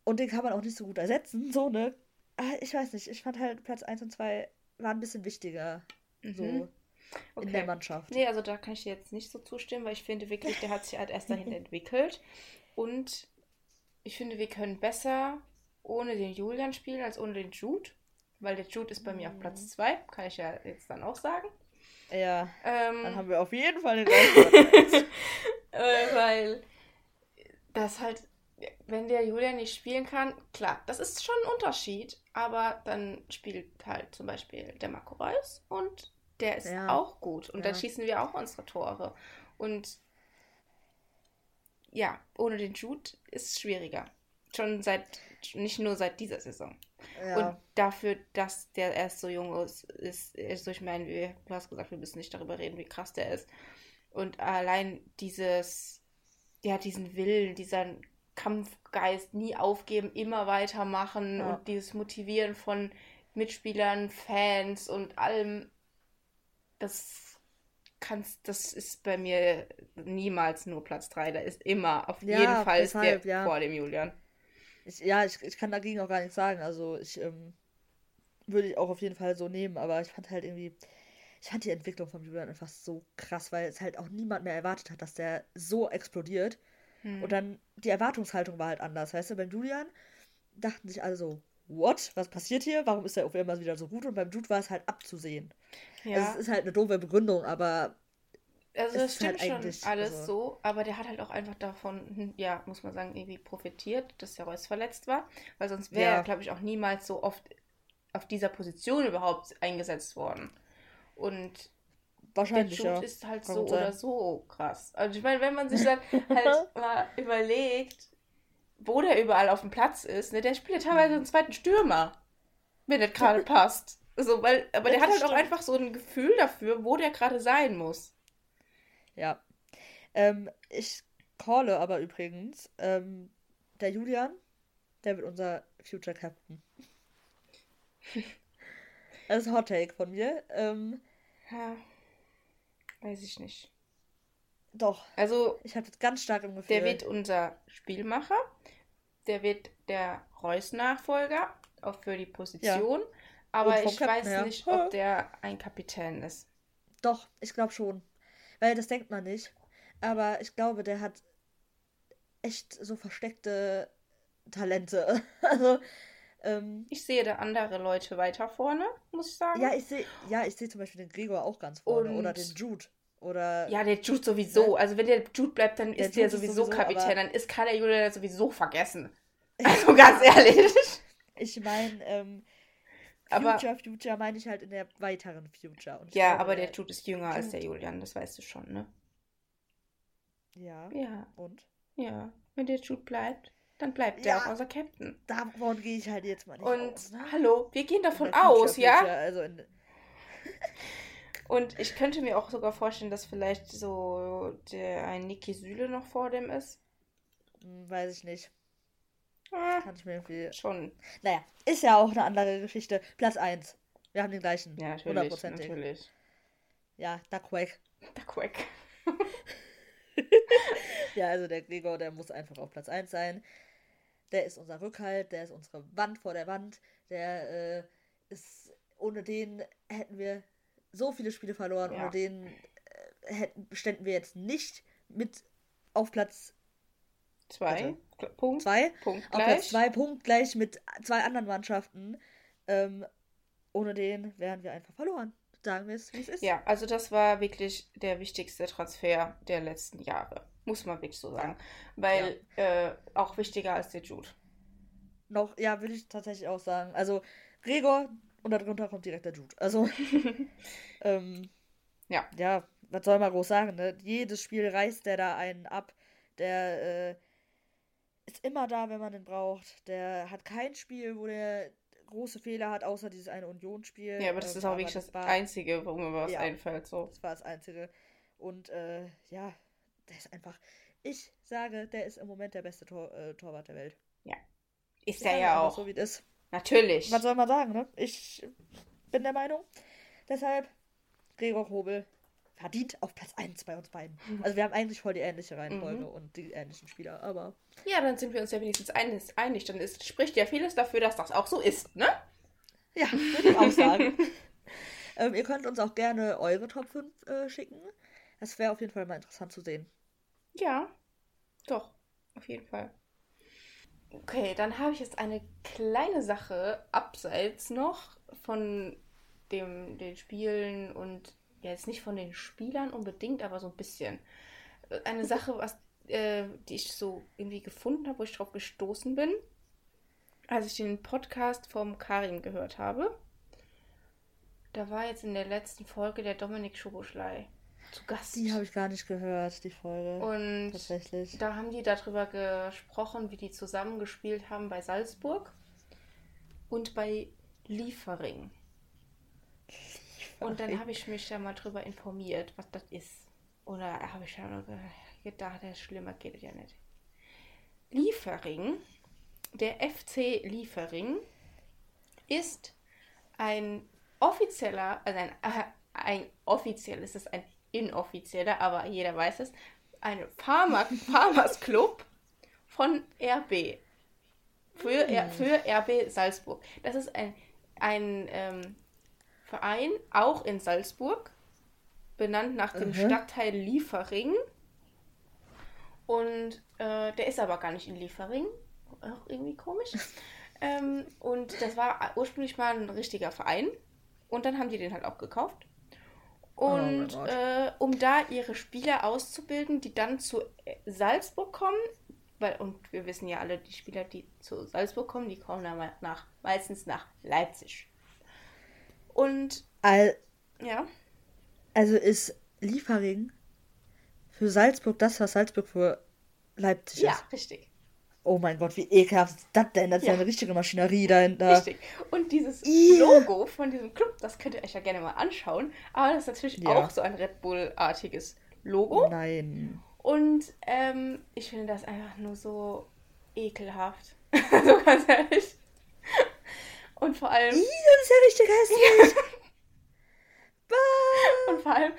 Speaker 1: Und den kann man auch nicht so gut ersetzen, so, ne? Ah, ich weiß nicht, ich fand halt Platz 1 und 2 waren ein bisschen wichtiger. Mhm. So okay. in der Mannschaft.
Speaker 2: Nee, also da kann ich dir jetzt nicht so zustimmen, weil ich finde wirklich, der hat sich halt erst dahin entwickelt. Und ich finde, wir können besser ohne den Julian spielen als ohne den Jude. Weil der Jude ist bei mir auf Platz 2, mhm. kann ich ja jetzt dann auch sagen.
Speaker 1: Ja. Ähm, dann haben wir auf jeden Fall den
Speaker 2: äh, Weil das halt, wenn der Julian nicht spielen kann, klar, das ist schon ein Unterschied. Aber dann spielt halt zum Beispiel der Marco Reus und der ist ja. auch gut. Und ja. dann schießen wir auch unsere Tore. Und ja, ohne den Jude ist es schwieriger. Schon seit, nicht nur seit dieser Saison. Ja. Und dafür, dass der erst so jung ist, ist, ist so, ich meine, wie, du hast gesagt, wir müssen nicht darüber reden, wie krass der ist. Und allein dieses, ja, diesen Willen, dieser Kampfgeist, nie aufgeben, immer weitermachen ja. und dieses Motivieren von Mitspielern, Fans und allem, das kannst, das ist bei mir niemals nur Platz 3. Da ist immer auf ja, jeden Fall deshalb, der ja. vor dem Julian.
Speaker 1: Ich, ja, ich, ich kann dagegen auch gar nichts sagen. Also ich ähm, würde ich auch auf jeden Fall so nehmen, aber ich fand halt irgendwie, ich fand die Entwicklung von Julian einfach so krass, weil es halt auch niemand mehr erwartet hat, dass der so explodiert. Hm. Und dann die Erwartungshaltung war halt anders. Weißt du, beim Julian dachten sich alle so, what? Was passiert hier? Warum ist er auf einmal wieder so gut? Und beim Jude war es halt abzusehen. Ja. Also es ist halt eine doofe Begründung, aber. Also das
Speaker 2: stimmt halt schon alles also so, aber der hat halt auch einfach davon, hm, ja, muss man sagen, irgendwie profitiert, dass der Reus verletzt war, weil sonst wäre ja. er, glaube ich, auch niemals so oft auf dieser Position überhaupt eingesetzt worden. Und Wahrscheinlich, der Jude ja. ist halt Kann so oder so krass. Also ich meine, wenn man sich dann halt mal überlegt, wo der überall auf dem Platz ist, ne, der spielt ja teilweise einen zweiten Stürmer, wenn das gerade passt. So, weil, aber der hat halt stimmt. auch einfach so ein Gefühl dafür, wo der gerade sein muss.
Speaker 1: Ja. Ähm, ich calle aber übrigens, ähm, der Julian, der wird unser Future Captain. das ist ein Hot Take von mir. Ähm,
Speaker 2: ja, weiß ich nicht.
Speaker 1: Doch. Also, ich habe ganz stark im
Speaker 2: Gefühl. Der wird unser Spielmacher. Der wird der Reus-Nachfolger, auch für die Position. Ja. Aber ich weiß her. nicht, ob der ein Kapitän ist.
Speaker 1: Doch, ich glaube schon. Weil das denkt man nicht. Aber ich glaube, der hat echt so versteckte Talente. also, ähm,
Speaker 2: ich sehe da andere Leute weiter vorne, muss ich sagen.
Speaker 1: Ja, ich sehe ja, ich zum Beispiel den Gregor auch ganz vorne. Und oder den Jude. Oder,
Speaker 2: ja, der Jude sowieso. Ne? Also wenn der Jude bleibt, dann der ist Jude der sowieso, sowieso Kapitän. Dann ist kann der Jude sowieso vergessen. Also ganz ehrlich.
Speaker 1: Ich meine, ähm, aber, Future, Future meine ich halt in der weiteren Future.
Speaker 2: ja, glaube, aber der Jude ist jünger Jude. als der Julian, das weißt du schon, ne?
Speaker 1: Ja.
Speaker 2: Ja. Und? Ja, wenn der Jude bleibt, dann bleibt ja, der auch unser Captain.
Speaker 1: Davon gehe ich halt jetzt mal nicht
Speaker 2: Und aus, ne? hallo, wir gehen davon aus, ja? Also Und ich könnte mir auch sogar vorstellen, dass vielleicht so der ein Niki Süle noch vor dem ist.
Speaker 1: Hm, weiß ich nicht. Ah, Kann ich mir irgendwie. Schon. Naja, ist ja auch eine andere Geschichte. Platz 1. Wir haben den gleichen. Ja, natürlich. natürlich. Ja, Duckwack.
Speaker 2: Duckwack.
Speaker 1: ja, also der Gregor, der muss einfach auf Platz 1 sein. Der ist unser Rückhalt, der ist unsere Wand vor der Wand. Der äh, ist. Ohne den hätten wir so viele Spiele verloren. Ja. Ohne den äh, hätten, ständen wir jetzt nicht mit auf Platz Zwei. Also, Punkt. Zwei. Punkt gleich. Auf Platz zwei, Punkt gleich mit zwei anderen Mannschaften. Ähm, ohne den wären wir einfach verloren. Sagen wir es, wie es ist.
Speaker 2: Ja, also das war wirklich der wichtigste Transfer der letzten Jahre. Muss man wirklich so sagen. Weil ja. äh, auch wichtiger als der Jude.
Speaker 1: Noch, ja, würde ich tatsächlich auch sagen. Also Gregor und darunter kommt direkt der Jude. Also, ähm, ja. Ja, was soll man groß sagen, ne? Jedes Spiel reißt der da einen ab. Der, äh, ist immer da, wenn man ihn braucht. Der hat kein Spiel, wo der große Fehler hat, außer dieses eine Unionsspiel.
Speaker 2: Ja, aber das äh, ist auch wirklich das, das Einzige, wo mir was ja, einfällt. So.
Speaker 1: Das war das Einzige. Und äh, ja, der ist einfach. Ich sage, der ist im Moment der beste Tor, äh, Torwart der Welt.
Speaker 2: Ja. Ist er ja auch.
Speaker 1: So wie das.
Speaker 2: Natürlich.
Speaker 1: Was soll man sagen, ne? Ich bin der Meinung. Deshalb, Gregor Hobel verdient auf Platz 1 bei uns beiden. Mhm. Also wir haben eigentlich voll die ähnliche Reihenfolge mhm. und die ähnlichen Spieler, aber.
Speaker 2: Ja, dann sind wir uns ja wenigstens einig. Dann ist, spricht ja vieles dafür, dass das auch so ist, ne?
Speaker 1: Ja, würde ich auch sagen. ähm, ihr könnt uns auch gerne eure Top 5 äh, schicken. Das wäre auf jeden Fall mal interessant zu sehen.
Speaker 2: Ja, doch, auf jeden Fall. Okay, dann habe ich jetzt eine kleine Sache abseits noch von dem, den Spielen und ja, jetzt nicht von den Spielern unbedingt, aber so ein bisschen. Eine Sache, was, äh, die ich so irgendwie gefunden habe, wo ich drauf gestoßen bin, als ich den Podcast vom Karim gehört habe. Da war jetzt in der letzten Folge der Dominik Schoboschlei. Zu Gast.
Speaker 1: Die habe ich gar nicht gehört, die Folge.
Speaker 2: Und Tatsächlich. da haben die darüber gesprochen, wie die zusammengespielt haben bei Salzburg und bei Liefering. Und dann habe ich mich da mal drüber informiert, was das ist. Oder habe ich ja gedacht, das schlimmer geht ja nicht. Liefering, der FC Liefering, ist ein offizieller, also ein, äh, ein offiziell ist es ein inoffizieller, aber jeder weiß es, ein Pharma Farmers Club von RB. Für, hm. für RB Salzburg. Das ist ein, ein ähm, Verein, auch in Salzburg, benannt nach dem mhm. Stadtteil Liefering. Und äh, der ist aber gar nicht in Liefering. Auch irgendwie komisch. ähm, und das war ursprünglich mal ein richtiger Verein. Und dann haben die den halt auch gekauft. Oh und oh äh, um da ihre Spieler auszubilden, die dann zu äh, Salzburg kommen, weil, und wir wissen ja alle, die Spieler, die zu Salzburg kommen, die kommen dann nach, meistens nach Leipzig. Und.
Speaker 1: All,
Speaker 2: ja.
Speaker 1: Also ist Liefering für Salzburg das, was Salzburg für Leipzig
Speaker 2: ja, ist. Ja, richtig.
Speaker 1: Oh mein Gott, wie ekelhaft ist das denn? Das ist ja, eine richtige Maschinerie dahinter.
Speaker 2: Richtig. Und dieses yeah. Logo von diesem Club, das könnt ihr euch ja gerne mal anschauen. Aber das ist natürlich ja. auch so ein Red Bull-artiges Logo.
Speaker 1: Nein.
Speaker 2: Und ähm, ich finde das einfach nur so ekelhaft. so ganz ehrlich. Und vor allem. Ih,
Speaker 1: das ist ja richtig hässlich.
Speaker 2: und vor allem,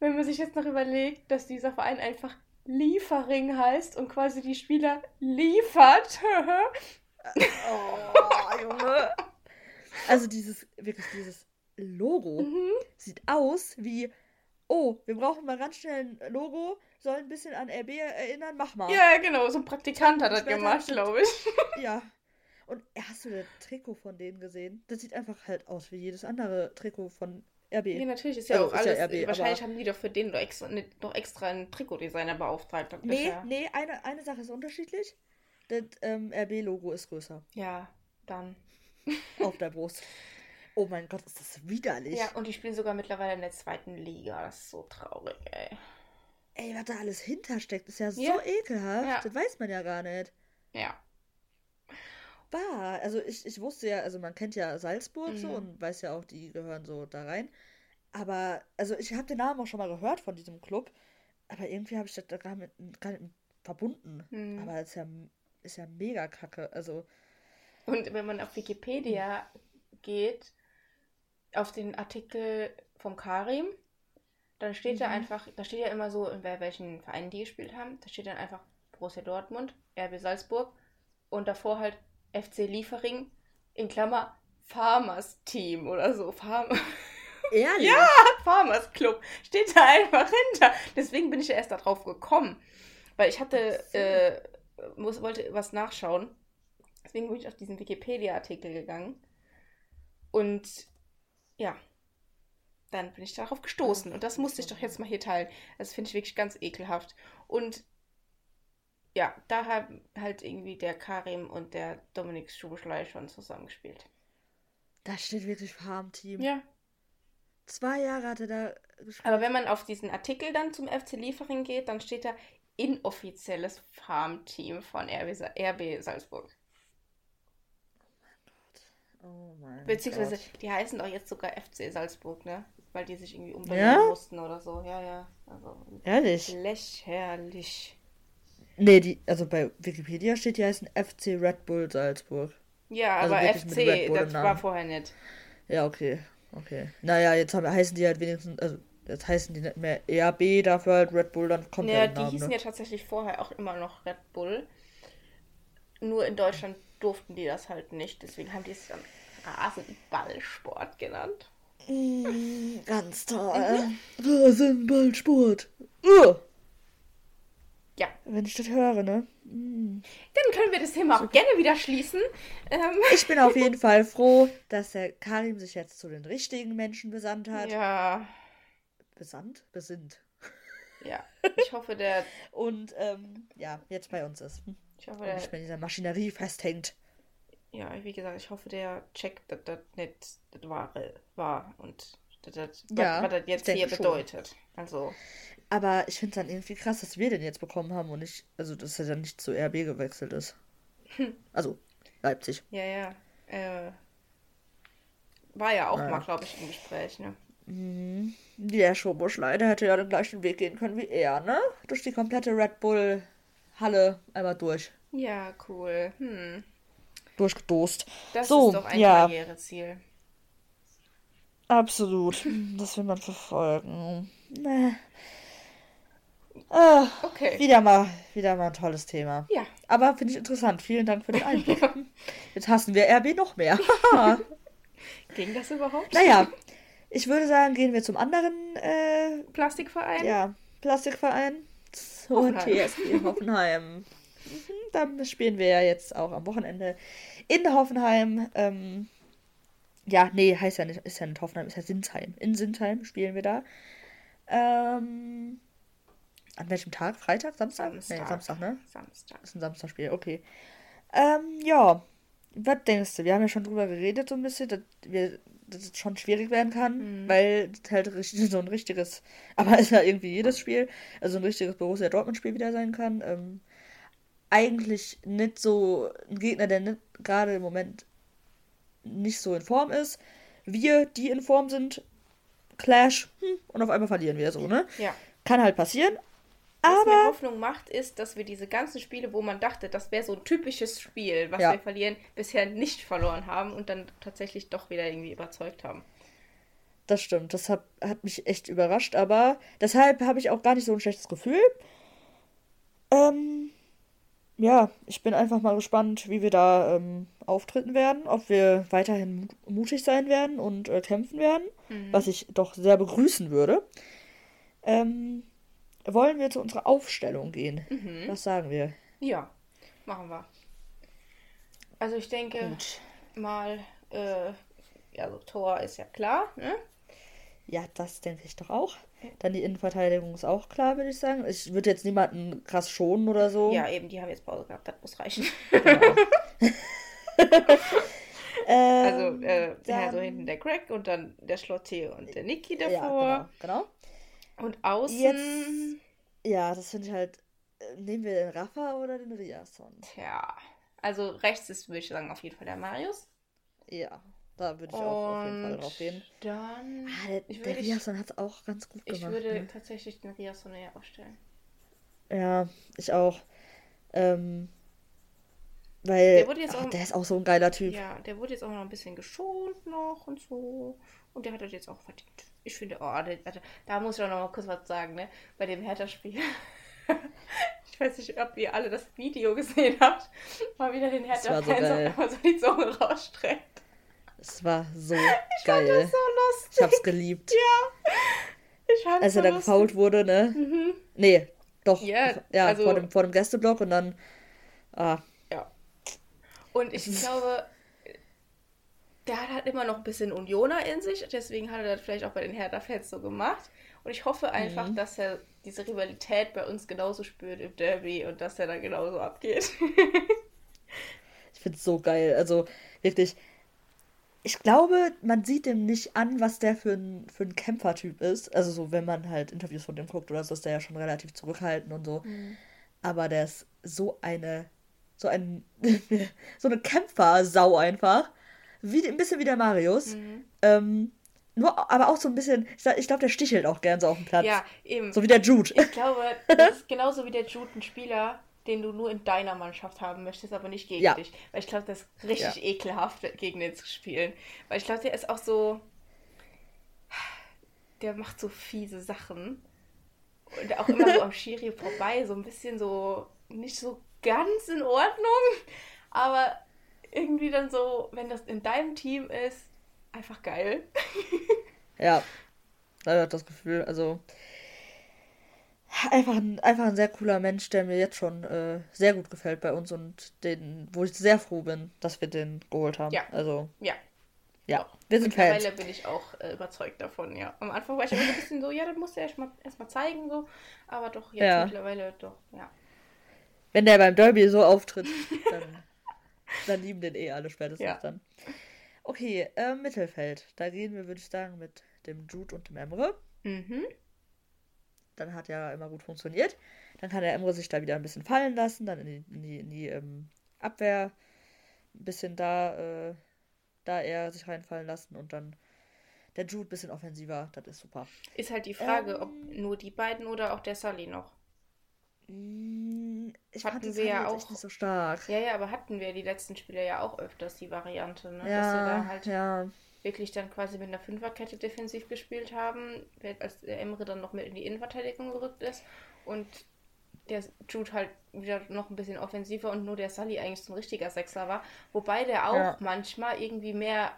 Speaker 2: wenn man sich jetzt noch überlegt, dass dieser Verein einfach Liefering heißt und quasi die Spieler liefert.
Speaker 1: oh, Junge. Also dieses, wirklich dieses Logo mhm. sieht aus wie, oh, wir brauchen mal ganz schnell ein Logo, soll ein bisschen an RB erinnern, mach mal.
Speaker 2: Ja, genau, so ein Praktikant hat das gemacht, glaube ich.
Speaker 1: Ja. Und hast du das Trikot von denen gesehen? Das sieht einfach halt aus wie jedes andere Trikot von RB.
Speaker 2: Ja, natürlich ist ja also, auch alles. Ja RB, wahrscheinlich haben die doch für den doch extra, doch extra einen Trikotdesigner beauftragt.
Speaker 1: Nee, ja... nee, eine, eine Sache ist unterschiedlich. Das ähm, RB-Logo ist größer.
Speaker 2: Ja, dann.
Speaker 1: Auf der Brust. Oh mein Gott, ist das widerlich.
Speaker 2: Ja, und die spielen sogar mittlerweile in der zweiten Liga. Das ist so traurig, ey.
Speaker 1: Ey, was da alles hintersteckt, ist ja so ja. ekelhaft. Ja. Das weiß man ja gar nicht.
Speaker 2: Ja.
Speaker 1: War. Also ich, ich wusste ja, also man kennt ja Salzburg mhm. so und weiß ja auch, die gehören so da rein. Aber, also ich habe den Namen auch schon mal gehört von diesem Club, aber irgendwie habe ich das da gar, mit, gar nicht verbunden. Mhm. Aber es ist ja, ist ja mega kacke. Also.
Speaker 2: Und wenn man auf Wikipedia geht, auf den Artikel vom Karim, dann steht mhm. da einfach, da steht ja immer so, in welchen Vereinen die gespielt haben. Da steht dann einfach Borussia Dortmund, RB Salzburg und davor halt FC Liefering in Klammer Farmers Team oder so. Farm
Speaker 1: Ehrlich?
Speaker 2: ja, Farmers Club. Steht da einfach hinter. Deswegen bin ich ja erst darauf gekommen. Weil ich hatte, äh, muss, wollte was nachschauen. Deswegen bin ich auf diesen Wikipedia-Artikel gegangen. Und ja, dann bin ich darauf gestoßen. Und das musste ich doch jetzt mal hier teilen. Das finde ich wirklich ganz ekelhaft. Und ja, da haben halt irgendwie der Karim und der Dominik Schubeschlei schon zusammengespielt.
Speaker 1: Da steht wirklich Farmteam.
Speaker 2: Ja.
Speaker 1: Zwei Jahre hat er da
Speaker 2: gespielt. Aber wenn man auf diesen Artikel dann zum FC Liefering geht, dann steht da inoffizielles Farmteam von RB, RB Salzburg.
Speaker 1: Oh mein
Speaker 2: Beziehungsweise,
Speaker 1: Gott.
Speaker 2: die heißen doch jetzt sogar FC Salzburg, ne? Weil die sich irgendwie umbenennen ja? mussten oder so. Ja, ja. Also,
Speaker 1: Ehrlich?
Speaker 2: Lächerlich.
Speaker 1: Nee, die, also bei Wikipedia steht, die heißen FC Red Bull Salzburg.
Speaker 2: Ja, also aber FC, das war vorher nicht.
Speaker 1: Ja, okay. Okay. Naja, jetzt haben, heißen die halt wenigstens, also jetzt heißen die nicht mehr RB, dafür halt Red Bull, dann kommt
Speaker 2: Ja, die Namen, hießen ne? ja tatsächlich vorher auch immer noch Red Bull. Nur in Deutschland durften die das halt nicht, deswegen haben die es dann Rasenballsport genannt.
Speaker 1: Mm, ganz toll. Mhm. Rasenballsport. Uh.
Speaker 2: Ja.
Speaker 1: Wenn ich das höre, ne?
Speaker 2: Dann können wir das Thema auch gerne wieder schließen.
Speaker 1: Ähm. Ich bin auf jeden Fall froh, dass der Karim sich jetzt zu den richtigen Menschen besandt hat.
Speaker 2: Ja.
Speaker 1: Besandt? Besinnt.
Speaker 2: Ja. Ich hoffe, der.
Speaker 1: Und ähm, ja, jetzt bei uns ist. Ich hoffe, der. Und nicht mehr in dieser Maschinerie festhängt.
Speaker 2: Ja, wie gesagt, ich hoffe, der checkt, dass das nicht das Wahre war und das, ja, was, was das jetzt hier bedeutet. Schon. Also.
Speaker 1: Aber ich finde es dann irgendwie krass, dass wir den jetzt bekommen haben und nicht, also dass er dann nicht zu RB gewechselt ist. Hm. Also Leipzig.
Speaker 2: Ja, ja. Äh, war ja auch ja. mal, glaube ich, im Gespräch, ne?
Speaker 1: Mhm. Der Schobusch leider hätte ja den gleichen Weg gehen können wie er, ne? Durch die komplette Red Bull Halle einmal durch.
Speaker 2: Ja, cool. Hm.
Speaker 1: Durchgedost.
Speaker 2: Das so, ist doch ein ja. Karriereziel.
Speaker 1: Absolut. Das will man verfolgen. Nee. Ah, okay. Wieder mal, wieder mal ein tolles Thema.
Speaker 2: Ja.
Speaker 1: Aber finde ich interessant. Vielen Dank für den Einblick. Jetzt hassen wir RB noch mehr.
Speaker 2: Ging das überhaupt?
Speaker 1: Naja, ich würde sagen, gehen wir zum anderen äh,
Speaker 2: Plastikverein.
Speaker 1: Ja, Plastikverein. Hoffenheim. TSG Hoffenheim. Da spielen wir ja jetzt auch am Wochenende in Hoffenheim. Ähm, ja, nee, heißt ja nicht, ist ja nicht Hoffenheim, ist ja Sinsheim. In Sinsheim spielen wir da. Ähm, an welchem Tag? Freitag? Samstag? Samstag. Nee, Samstag, ne?
Speaker 2: Samstag.
Speaker 1: Das ist ein Samstagspiel, okay. Ähm, ja. Was denkst du? Wir haben ja schon drüber geredet, so ein bisschen, dass, wir, dass es schon schwierig werden kann, mhm. weil es halt so ein richtiges, aber ist ja irgendwie jedes Spiel, also ein richtiges Borussia Dortmund-Spiel wieder sein kann. Ähm, eigentlich nicht so ein Gegner, der nicht gerade im Moment nicht so in Form ist. Wir, die in Form sind, Clash, hm, und auf einmal verlieren wir so, ne?
Speaker 2: Ja.
Speaker 1: Kann halt passieren,
Speaker 2: was aber, mir Hoffnung macht, ist, dass wir diese ganzen Spiele, wo man dachte, das wäre so ein typisches Spiel, was ja. wir verlieren, bisher nicht verloren haben und dann tatsächlich doch wieder irgendwie überzeugt haben.
Speaker 1: Das stimmt, das hat, hat mich echt überrascht, aber deshalb habe ich auch gar nicht so ein schlechtes Gefühl. Ähm, ja, ich bin einfach mal gespannt, wie wir da ähm, auftreten werden, ob wir weiterhin mutig sein werden und äh, kämpfen werden, mhm. was ich doch sehr begrüßen würde. Ähm, wollen wir zu unserer Aufstellung gehen? Mhm. Was sagen wir?
Speaker 2: Ja, machen wir. Also ich denke Gut. mal, äh, also Tor ist ja klar, ne?
Speaker 1: Ja, das denke ich doch auch. Dann die Innenverteidigung ist auch klar, würde ich sagen. Ich würde jetzt niemanden krass schonen oder so.
Speaker 2: Ja, eben, die haben jetzt Pause gehabt, das muss reichen. Genau. also, äh, dann, ja, so hinten der Craig und dann der Schlotte und der Niki davor.
Speaker 1: Ja, genau. genau.
Speaker 2: Und außen.
Speaker 1: Jetzt, ja, das finde ich halt. Äh, nehmen wir den Rafa oder den Riasson?
Speaker 2: Tja. Also rechts ist, würde ich sagen, auf jeden Fall der Marius.
Speaker 1: Ja, da würde ich auch auf jeden Fall drauf gehen.
Speaker 2: Dann.
Speaker 1: Ah, der, der Riasson hat es auch ganz gut gemacht.
Speaker 2: Ich würde ne? tatsächlich den Riasson eher aufstellen.
Speaker 1: Ja, ich auch. Ähm, weil der, wurde jetzt ach, auch, der ist auch so ein geiler Typ.
Speaker 2: Ja, der wurde jetzt auch noch ein bisschen geschont noch und so. Und der hat das jetzt auch verdient ich finde, oh, da, da muss ich auch noch mal kurz was sagen, ne? Bei dem Hertha-Spiel. ich weiß nicht, ob ihr alle das Video gesehen habt. Mal wieder den Hertha-Fans so auf so die Zunge rausstreckt.
Speaker 1: Es war so
Speaker 2: ich
Speaker 1: geil.
Speaker 2: Fand das so lustig.
Speaker 1: Ich hab's geliebt.
Speaker 2: Ja. Ich fand's
Speaker 1: Als er
Speaker 2: so
Speaker 1: da gefault wurde, ne?
Speaker 2: Mhm.
Speaker 1: Nee, doch.
Speaker 2: Yeah,
Speaker 1: ja, also, vor, dem, vor dem Gästeblock und dann. Ah.
Speaker 2: Ja. Und ich glaube, der hat halt immer noch ein bisschen Unioner in sich, deswegen hat er das vielleicht auch bei den Hertha-Fans so gemacht. Und ich hoffe einfach, mhm. dass er diese Rivalität bei uns genauso spürt im Derby und dass er da genauso abgeht.
Speaker 1: ich finde es so geil. Also wirklich, ich glaube, man sieht ihm nicht an, was der für ein, für ein Kämpfertyp ist. Also so, wenn man halt Interviews von dem guckt oder so, ist der ja schon relativ zurückhaltend und so. Mhm. Aber der ist so eine, so ein, so eine Kämpfersau einfach wie, ein bisschen wie der Marius. Mhm. Ähm, nur, aber auch so ein bisschen, ich glaube, der stichelt auch gern so auf dem Platz.
Speaker 2: Ja, eben.
Speaker 1: So wie der Jude.
Speaker 2: Ich glaube, das ist genauso wie der Jude ein Spieler, den du nur in deiner Mannschaft haben möchtest, aber nicht gegen ja. dich. Weil ich glaube, das ist richtig ja. ekelhaft, gegen den zu spielen. Weil ich glaube, der ist auch so. Der macht so fiese Sachen. Und auch immer so am Schiri vorbei, so ein bisschen so nicht so ganz in Ordnung. Aber irgendwie dann so, wenn das in deinem Team ist, einfach geil.
Speaker 1: ja, da hat das Gefühl, also einfach ein, einfach ein sehr cooler Mensch, der mir jetzt schon äh, sehr gut gefällt bei uns und den, wo ich sehr froh bin, dass wir den geholt haben.
Speaker 2: Ja.
Speaker 1: Also.
Speaker 2: Ja.
Speaker 1: Ja, wir sind Mittlerweile
Speaker 2: Fans. bin ich auch äh, überzeugt davon, ja. Am Anfang war ich immer ein bisschen so, ja, das musst du erst mal, erst mal zeigen, so. Aber doch, jetzt ja. mittlerweile doch, ja.
Speaker 1: Wenn der beim Derby so auftritt, dann dann lieben den eh alle spätestens ja. dann. Okay, äh, Mittelfeld. Da gehen wir, würde ich sagen, mit dem Jude und dem Emre. Mhm. Dann hat ja immer gut funktioniert. Dann kann der Emre sich da wieder ein bisschen fallen lassen, dann in die, in die, in die ähm, Abwehr ein bisschen da, äh, da er sich reinfallen lassen und dann der Jude ein bisschen offensiver. Das ist super.
Speaker 2: Ist halt die Frage, ähm, ob nur die beiden oder auch der Sully noch. Mm, ich hatten wir ja auch nicht so stark. Ja, ja, aber hatten wir die letzten Spiele ja auch öfters die Variante, ne? Ja, Dass wir da halt ja. wirklich dann quasi mit einer Fünferkette defensiv gespielt haben, als der Emre dann noch mit in die Innenverteidigung gerückt ist und der Jude halt wieder noch ein bisschen offensiver und nur der Sully eigentlich so ein richtiger Sechser war. Wobei der auch ja. manchmal irgendwie mehr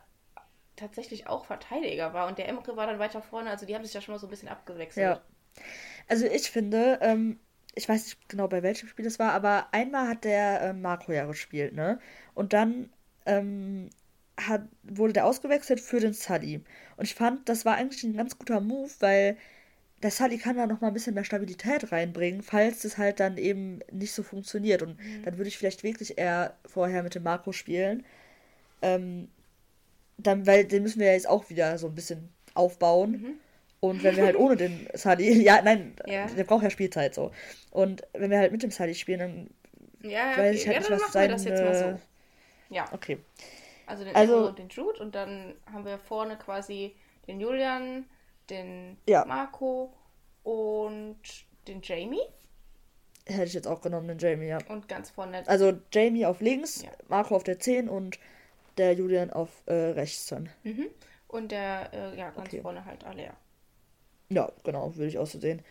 Speaker 2: tatsächlich auch Verteidiger war und der Emre war dann weiter vorne, also die haben sich ja schon mal so ein bisschen abgewechselt. Ja.
Speaker 1: Also ich finde, ähm, ich weiß nicht genau bei welchem Spiel es war, aber einmal hat der äh, Marco ja gespielt, ne? Und dann ähm, hat, wurde der ausgewechselt für den Sully. Und ich fand, das war eigentlich ein ganz guter Move, weil der Sully kann da noch mal ein bisschen mehr Stabilität reinbringen, falls das halt dann eben nicht so funktioniert. Und mhm. dann würde ich vielleicht wirklich eher vorher mit dem Marco spielen. Ähm, dann, weil den müssen wir ja jetzt auch wieder so ein bisschen aufbauen. Mhm. Und wenn wir halt ohne den Sadi, ja, nein, ja. der braucht ja Spielzeit so. Und wenn wir halt mit dem Sadi spielen, dann ja, okay. weiß ich halt ja, nicht, was sein... das jetzt mal
Speaker 2: so. Ja. Okay. Also den also, und den Jude und dann haben wir vorne quasi den Julian, den ja. Marco und den Jamie.
Speaker 1: Hätte ich jetzt auch genommen, den Jamie, ja.
Speaker 2: Und ganz vorne.
Speaker 1: Also Jamie auf links, ja. Marco auf der 10 und der Julian auf äh, rechts dann.
Speaker 2: Mhm. Und der, äh, ja, ganz okay. vorne halt Alea.
Speaker 1: Ja, genau, würde ich auch so sehen.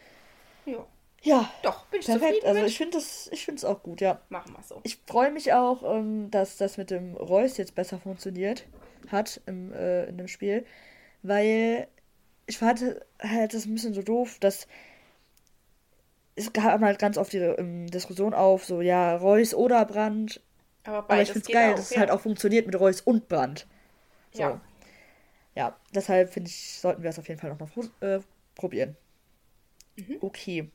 Speaker 2: Ja.
Speaker 1: Ja. Doch, bin ich perfekt. Also ich finde das, ich finde es auch gut, ja.
Speaker 2: Machen wir so.
Speaker 1: Ich freue mich auch, ähm, dass das mit dem Reus jetzt besser funktioniert hat im, äh, in dem Spiel, weil ich fand halt das ein bisschen so doof, dass es gab halt ganz oft die ähm, Diskussion auf, so ja, Reus oder Brand. Aber, Aber ich finde es geil, auch, dass ja. es halt auch funktioniert mit Reus und Brand. So. Ja. Ja, deshalb finde ich, sollten wir das auf jeden Fall noch mal äh, probieren. Mhm. Okay.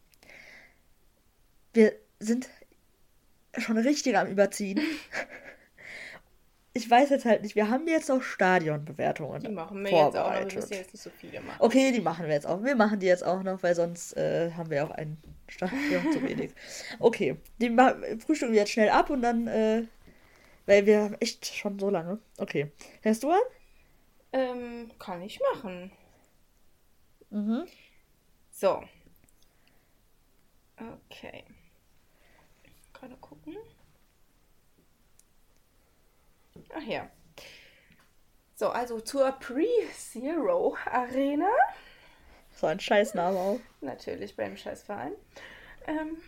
Speaker 1: Wir sind schon richtig am Überziehen. ich weiß jetzt halt nicht, wir haben jetzt noch Stadionbewertungen. Die machen wir jetzt auch noch, wir müssen jetzt nicht so viele machen. Okay, die machen wir jetzt auch. Wir machen die jetzt auch noch, weil sonst äh, haben wir auch ein Stadion zu wenig. Okay, die frühstücken wir jetzt schnell ab und dann, äh, weil wir haben echt schon so lange. Okay, hörst du an?
Speaker 2: Ähm, kann ich machen. Mhm. So. Okay. Gerade gucken. Ach ja. So, also zur Pre-Zero Arena.
Speaker 1: So ein Scheißname auch.
Speaker 2: Natürlich beim Scheißverein. Ähm,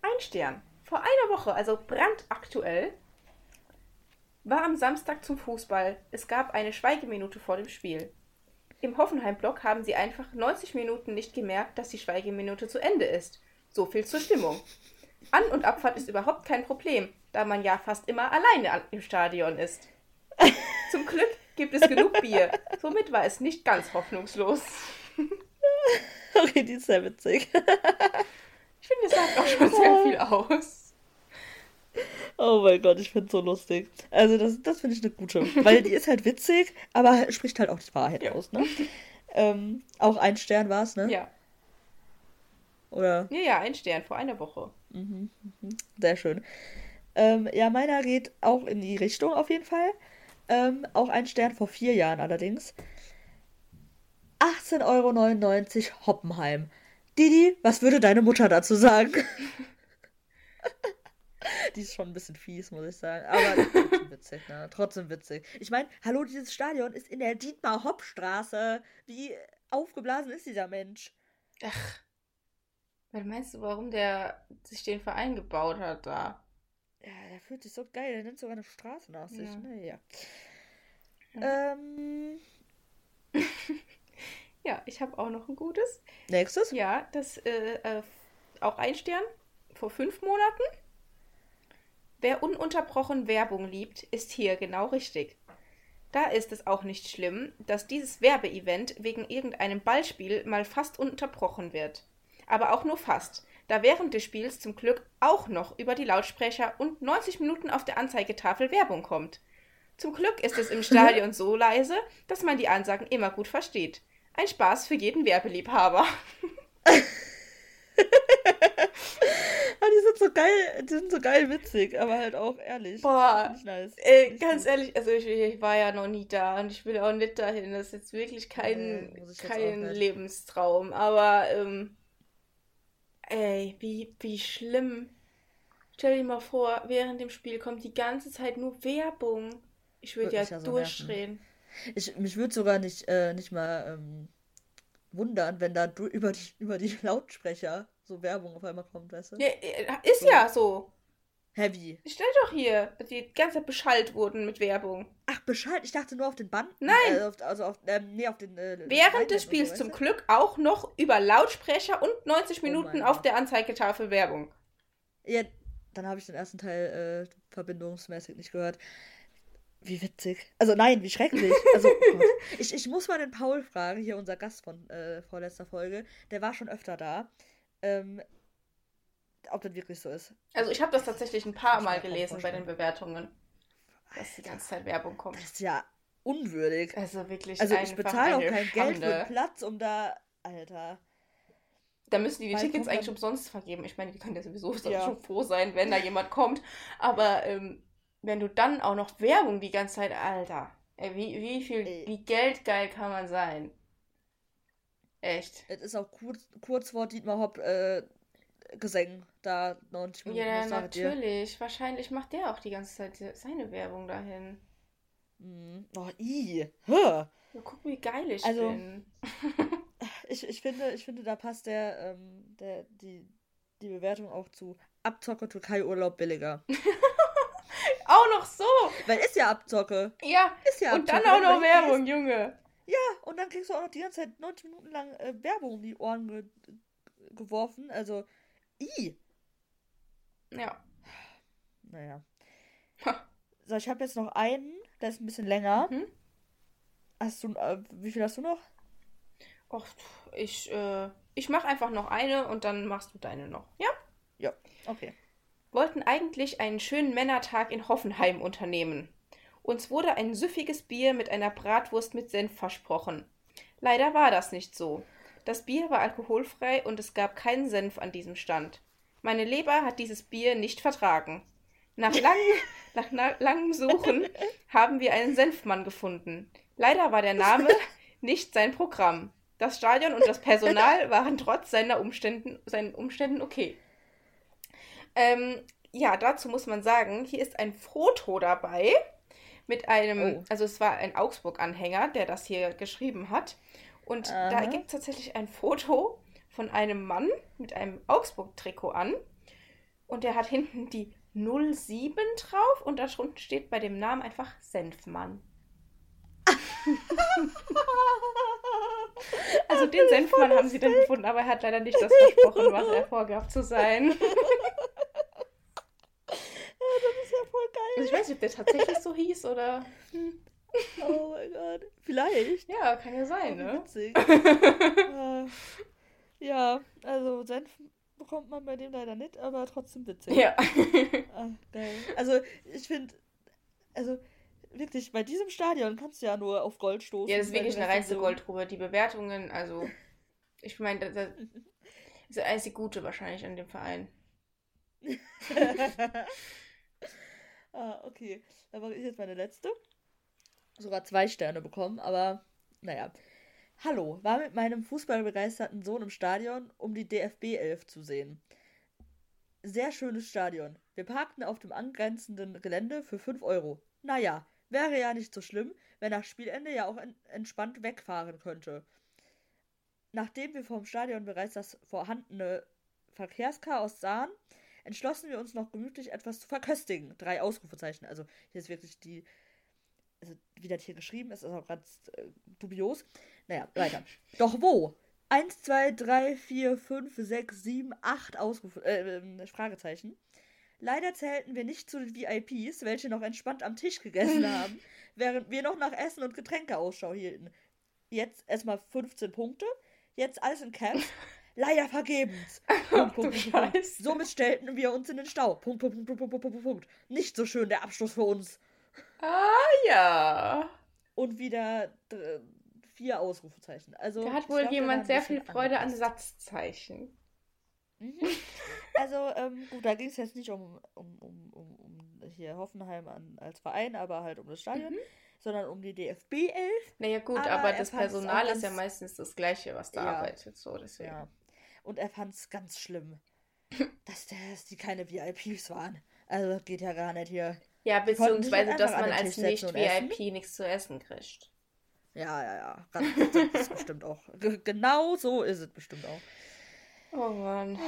Speaker 2: ein Stern. Vor einer Woche, also brandaktuell, war am Samstag zum Fußball. Es gab eine Schweigeminute vor dem Spiel. Im Hoffenheim-Block haben sie einfach 90 Minuten nicht gemerkt, dass die Schweigeminute zu Ende ist. So viel zur Stimmung. An- und Abfahrt ist überhaupt kein Problem, da man ja fast immer alleine im Stadion ist. Zum Glück gibt es genug Bier. Somit war es nicht ganz hoffnungslos.
Speaker 1: okay, die ist sehr witzig.
Speaker 2: ich finde, es sagt auch schon sehr viel aus.
Speaker 1: Oh mein Gott, ich finde es so lustig. Also das, das finde ich eine gute. Weil die ist halt witzig, aber spricht halt auch die Wahrheit ja. aus, ne? Ähm, auch ein Stern war es, ne?
Speaker 2: Ja.
Speaker 1: Oder?
Speaker 2: Ja, ja, ein Stern vor einer Woche.
Speaker 1: Mhm, mhm. Sehr schön. Ähm, ja, meiner geht auch in die Richtung auf jeden Fall. Ähm, auch ein Stern vor vier Jahren allerdings. 18,99 Euro Hoppenheim. Didi, was würde deine Mutter dazu sagen? Die ist schon ein bisschen fies, muss ich sagen. Aber trotzdem witzig, ne? Trotzdem witzig. Ich meine, hallo, dieses Stadion ist in der Dietmar-Hopp-Straße. Wie aufgeblasen ist dieser Mensch?
Speaker 2: Ach. Was meinst du, warum der sich den Verein gebaut hat da?
Speaker 1: Ja, der fühlt sich so geil. Der nimmt sogar eine Straße nach sich. Ja. Naja. Ja. Ähm.
Speaker 2: ja, ich habe auch noch ein gutes.
Speaker 1: Nächstes?
Speaker 2: Ja, das äh, äh, auch ein Stern vor fünf Monaten. Wer ununterbrochen Werbung liebt, ist hier genau richtig. Da ist es auch nicht schlimm, dass dieses Werbeevent wegen irgendeinem Ballspiel mal fast unterbrochen wird. Aber auch nur fast, da während des Spiels zum Glück auch noch über die Lautsprecher und 90 Minuten auf der Anzeigetafel Werbung kommt. Zum Glück ist es im Stadion so leise, dass man die Ansagen immer gut versteht. Ein Spaß für jeden Werbeliebhaber.
Speaker 1: Die sind so geil, die sind so geil witzig, aber halt auch ehrlich. Boah,
Speaker 2: nice. ey, ganz ehrlich, also ich, ich, war ja noch nie da und ich will auch nicht dahin. Das ist jetzt wirklich kein, nee, kein Lebenstraum. Aber, ähm, ey, wie, wie schlimm. Stell dir mal vor, während dem Spiel kommt die ganze Zeit nur Werbung. Ich würde ja, ja so durchdrehen.
Speaker 1: Ich, mich würde sogar nicht, äh, nicht mal ähm, wundern, wenn da über die, über die Lautsprecher so Werbung auf einmal kommt, weißt du?
Speaker 2: Ja, äh, ist so. ja so.
Speaker 1: Heavy.
Speaker 2: Ich stell doch hier, dass die ganze Zeit beschallt wurden mit Werbung.
Speaker 1: Ach, beschallt? Ich dachte nur auf den Band.
Speaker 2: Nein.
Speaker 1: Äh, auf, also auf, ähm, nee, auf den. Äh,
Speaker 2: Während des Spiels so, zum Glück auch noch über Lautsprecher und 90 Minuten oh auf der Anzeigetafel Werbung.
Speaker 1: Ja, dann habe ich den ersten Teil äh, verbindungsmäßig nicht gehört. Wie witzig. Also nein, wie schrecklich. Also, oh ich, ich muss mal den Paul fragen, hier unser Gast von äh, vorletzter Folge. Der war schon öfter da. Ähm, ob das wirklich so ist.
Speaker 2: Also ich habe das tatsächlich ein paar Mal gelesen bei den Bewertungen. Dass die ganze Zeit Werbung kommt.
Speaker 1: Das ist ja unwürdig.
Speaker 2: Also wirklich.
Speaker 1: Also ich bezahle auch kein Schande. Geld für Platz, um da. Alter.
Speaker 2: Da müssen die die Tickets eigentlich umsonst vergeben. Ich meine, die können ja sowieso ja. schon froh sein, wenn da jemand kommt. Aber ähm, wenn du dann auch noch Werbung die ganze Zeit, Alter. Ey, wie, wie viel, ey. wie geldgeil kann man sein? Echt.
Speaker 1: Es ist auch kurz, kurz vor Dietmar Hopp äh, Gesang da 90
Speaker 2: Minuten. Ja, natürlich. Wahrscheinlich macht der auch die ganze Zeit seine Werbung dahin.
Speaker 1: Mm. Oh, i. Huh.
Speaker 2: Ja, guck, wie geil ich also, bin.
Speaker 1: ich, ich, finde, ich finde, da passt der, ähm, der, die, die Bewertung auch zu Abzocke Türkei Urlaub billiger.
Speaker 2: auch noch so.
Speaker 1: Weil ist ja Abzocke.
Speaker 2: Ja. Ist ja Abzocke. Und dann auch noch Werbung, Junge.
Speaker 1: Ja, und dann kriegst du auch noch die ganze Zeit 90 Minuten lang äh, Werbung um die Ohren ge geworfen. Also, i.
Speaker 2: Ja.
Speaker 1: Naja. So, ich habe jetzt noch einen, der ist ein bisschen länger. Mhm. Hast du, äh, wie viel hast du noch?
Speaker 2: Och, ich, äh, ich mache einfach noch eine und dann machst du deine noch. Ja?
Speaker 1: Ja, okay.
Speaker 2: Wollten eigentlich einen schönen Männertag in Hoffenheim unternehmen. Uns wurde ein süffiges Bier mit einer Bratwurst mit Senf versprochen. Leider war das nicht so. Das Bier war alkoholfrei und es gab keinen Senf an diesem Stand. Meine Leber hat dieses Bier nicht vertragen. Nach, lang, nach na, langem Suchen haben wir einen Senfmann gefunden. Leider war der Name nicht sein Programm. Das Stadion und das Personal waren trotz seiner Umständen, seinen Umständen okay. Ähm, ja, dazu muss man sagen, hier ist ein Foto dabei mit einem, oh. also es war ein Augsburg-Anhänger, der das hier geschrieben hat. Und Aha. da gibt es tatsächlich ein Foto von einem Mann mit einem Augsburg-Trikot an. Und der hat hinten die 07 drauf und da drunten steht bei dem Namen einfach Senfmann. also den Senfmann haben sie dann gefunden, aber er hat leider nicht das versprochen, was er vorgab zu sein.
Speaker 1: das ist ja voll geil.
Speaker 2: Also ich weiß nicht, ob der tatsächlich so hieß oder. Hm.
Speaker 1: Oh mein Gott. Vielleicht.
Speaker 2: Ja, kann ja sein, ne?
Speaker 1: Witzig. ja, also Senf bekommt man bei dem leider nicht, aber trotzdem witzig.
Speaker 2: Ja.
Speaker 1: ah, geil. Also ich finde, also wirklich, bei diesem Stadion kannst du ja nur auf Gold stoßen.
Speaker 2: Ja, das ist wirklich eine reinste. Goldgrube. Die Bewertungen, also ich meine, das, das ist das einzige Gute wahrscheinlich an dem Verein.
Speaker 1: ah, okay. Dann mache ich jetzt meine letzte. Sogar zwei Sterne bekommen, aber naja. Hallo, war mit meinem fußballbegeisterten Sohn im Stadion, um die DFB 11 zu sehen. Sehr schönes Stadion. Wir parkten auf dem angrenzenden Gelände für 5 Euro. Naja, wäre ja nicht so schlimm, wenn nach Spielende ja auch entspannt wegfahren könnte. Nachdem wir vom Stadion bereits das vorhandene Verkehrschaos sahen, entschlossen wir uns noch gemütlich etwas zu verköstigen. Drei Ausrufezeichen. Also hier ist wirklich die. Also wie das hier geschrieben ist, ist auch ganz äh, dubios. Naja, weiter. Doch wo? Eins, zwei, drei, vier, fünf, sechs, sieben, acht Ausrufe, äh, äh, Fragezeichen. Leider zählten wir nicht zu den VIPs, welche noch entspannt am Tisch gegessen haben, während wir noch nach Essen und Getränke Ausschau hielten. Jetzt erstmal 15 Punkte, jetzt alles in Caps, Leider vergebens. Punkt, Punkt, Punkt, Punkt. Somit stellten wir uns in den Stau. Punkt, Punkt, Punkt, Punkt, Punkt, Punkt, Punkt. Nicht so schön der Abschluss für uns.
Speaker 2: Ah ja.
Speaker 1: Und wieder vier Ausrufezeichen. Also,
Speaker 2: da hat wohl glaub, jemand sehr viel Freude angepasst. an Satzzeichen.
Speaker 1: Mhm. Also, ähm, gut, da ging es jetzt nicht um, um, um, um, um hier Hoffenheim an, als Verein, aber halt um das Stadion, mhm. sondern um die DFB 11.
Speaker 2: Naja, gut, aber, aber das Personal ist ja meistens das Gleiche, was da ja, arbeitet, so deswegen. Ja.
Speaker 1: Und er fand es ganz schlimm, dass, der, dass die keine VIPs waren. Also, das geht ja gar nicht hier.
Speaker 2: Ja, beziehungsweise, dass man als Nicht-VIP nichts zu essen kriegt.
Speaker 1: Ja, ja, ja. Das ist bestimmt auch. Genau so ist es bestimmt auch.
Speaker 2: Oh Mann.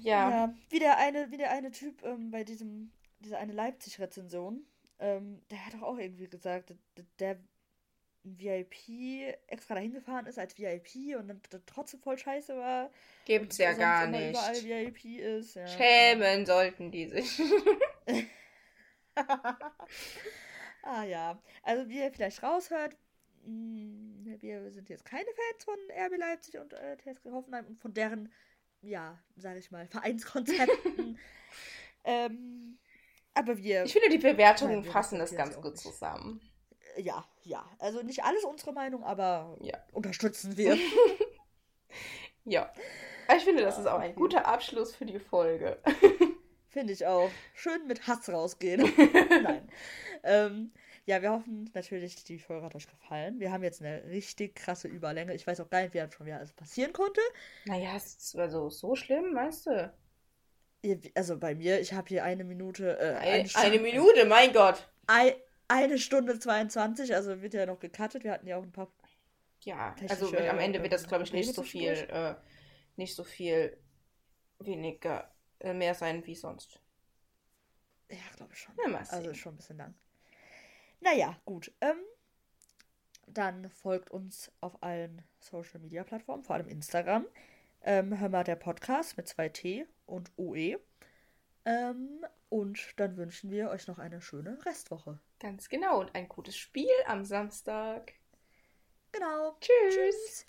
Speaker 2: Ja. ja
Speaker 1: wie, der eine, wie der eine Typ ähm, bei diesem, dieser eine Leipzig-Rezension, ähm, der hat doch auch irgendwie gesagt, der, der VIP extra dahin gefahren ist als VIP und dann trotzdem voll scheiße war.
Speaker 2: Gibt's ja gar nicht.
Speaker 1: Überall VIP ist. Ja.
Speaker 2: Schämen sollten die sich.
Speaker 1: ah ja. Also wie ihr vielleicht raushört, hm, wir sind jetzt keine Fans von RB Leipzig und äh, TSG Hoffenheim und von deren ja, sage ich mal, Vereinskonzepten. ähm, aber wir.
Speaker 2: Ich finde, die Bewertungen nein, fassen das ganz gut zusammen.
Speaker 1: Ja, ja. Also nicht alles unsere Meinung, aber ja. unterstützen wir.
Speaker 2: ja. Ich finde, das ist auch ein guter Abschluss für die Folge.
Speaker 1: Finde ich auch. Schön mit Hass rausgehen. Nein. Ähm, ja, wir hoffen natürlich, die Folge hat euch gefallen. Wir haben jetzt eine richtig krasse Überlänge. Ich weiß auch gar nicht, wie das schon wieder alles passieren konnte.
Speaker 2: Naja, es war so, so schlimm, meinst du?
Speaker 1: Also bei mir, ich habe hier eine Minute. Äh,
Speaker 2: eine, eine, Minute, mein Gott.
Speaker 1: Ein, eine Stunde 22, also wird ja noch gecuttet. Wir hatten ja auch ein paar.
Speaker 2: Ja, also am Ende wird das, glaube ich, nicht so viel, äh, nicht so viel weniger äh, mehr sein wie sonst.
Speaker 1: Ja, glaube ich schon. Ja, also schon ein bisschen lang. Naja, gut. Ähm, dann folgt uns auf allen Social Media Plattformen, vor allem Instagram. Ähm, hör mal der Podcast mit zwei T und OE. Ähm, und dann wünschen wir euch noch eine schöne Restwoche.
Speaker 2: Ganz genau und ein gutes Spiel am Samstag.
Speaker 1: Genau.
Speaker 2: Tschüss. Tschüss.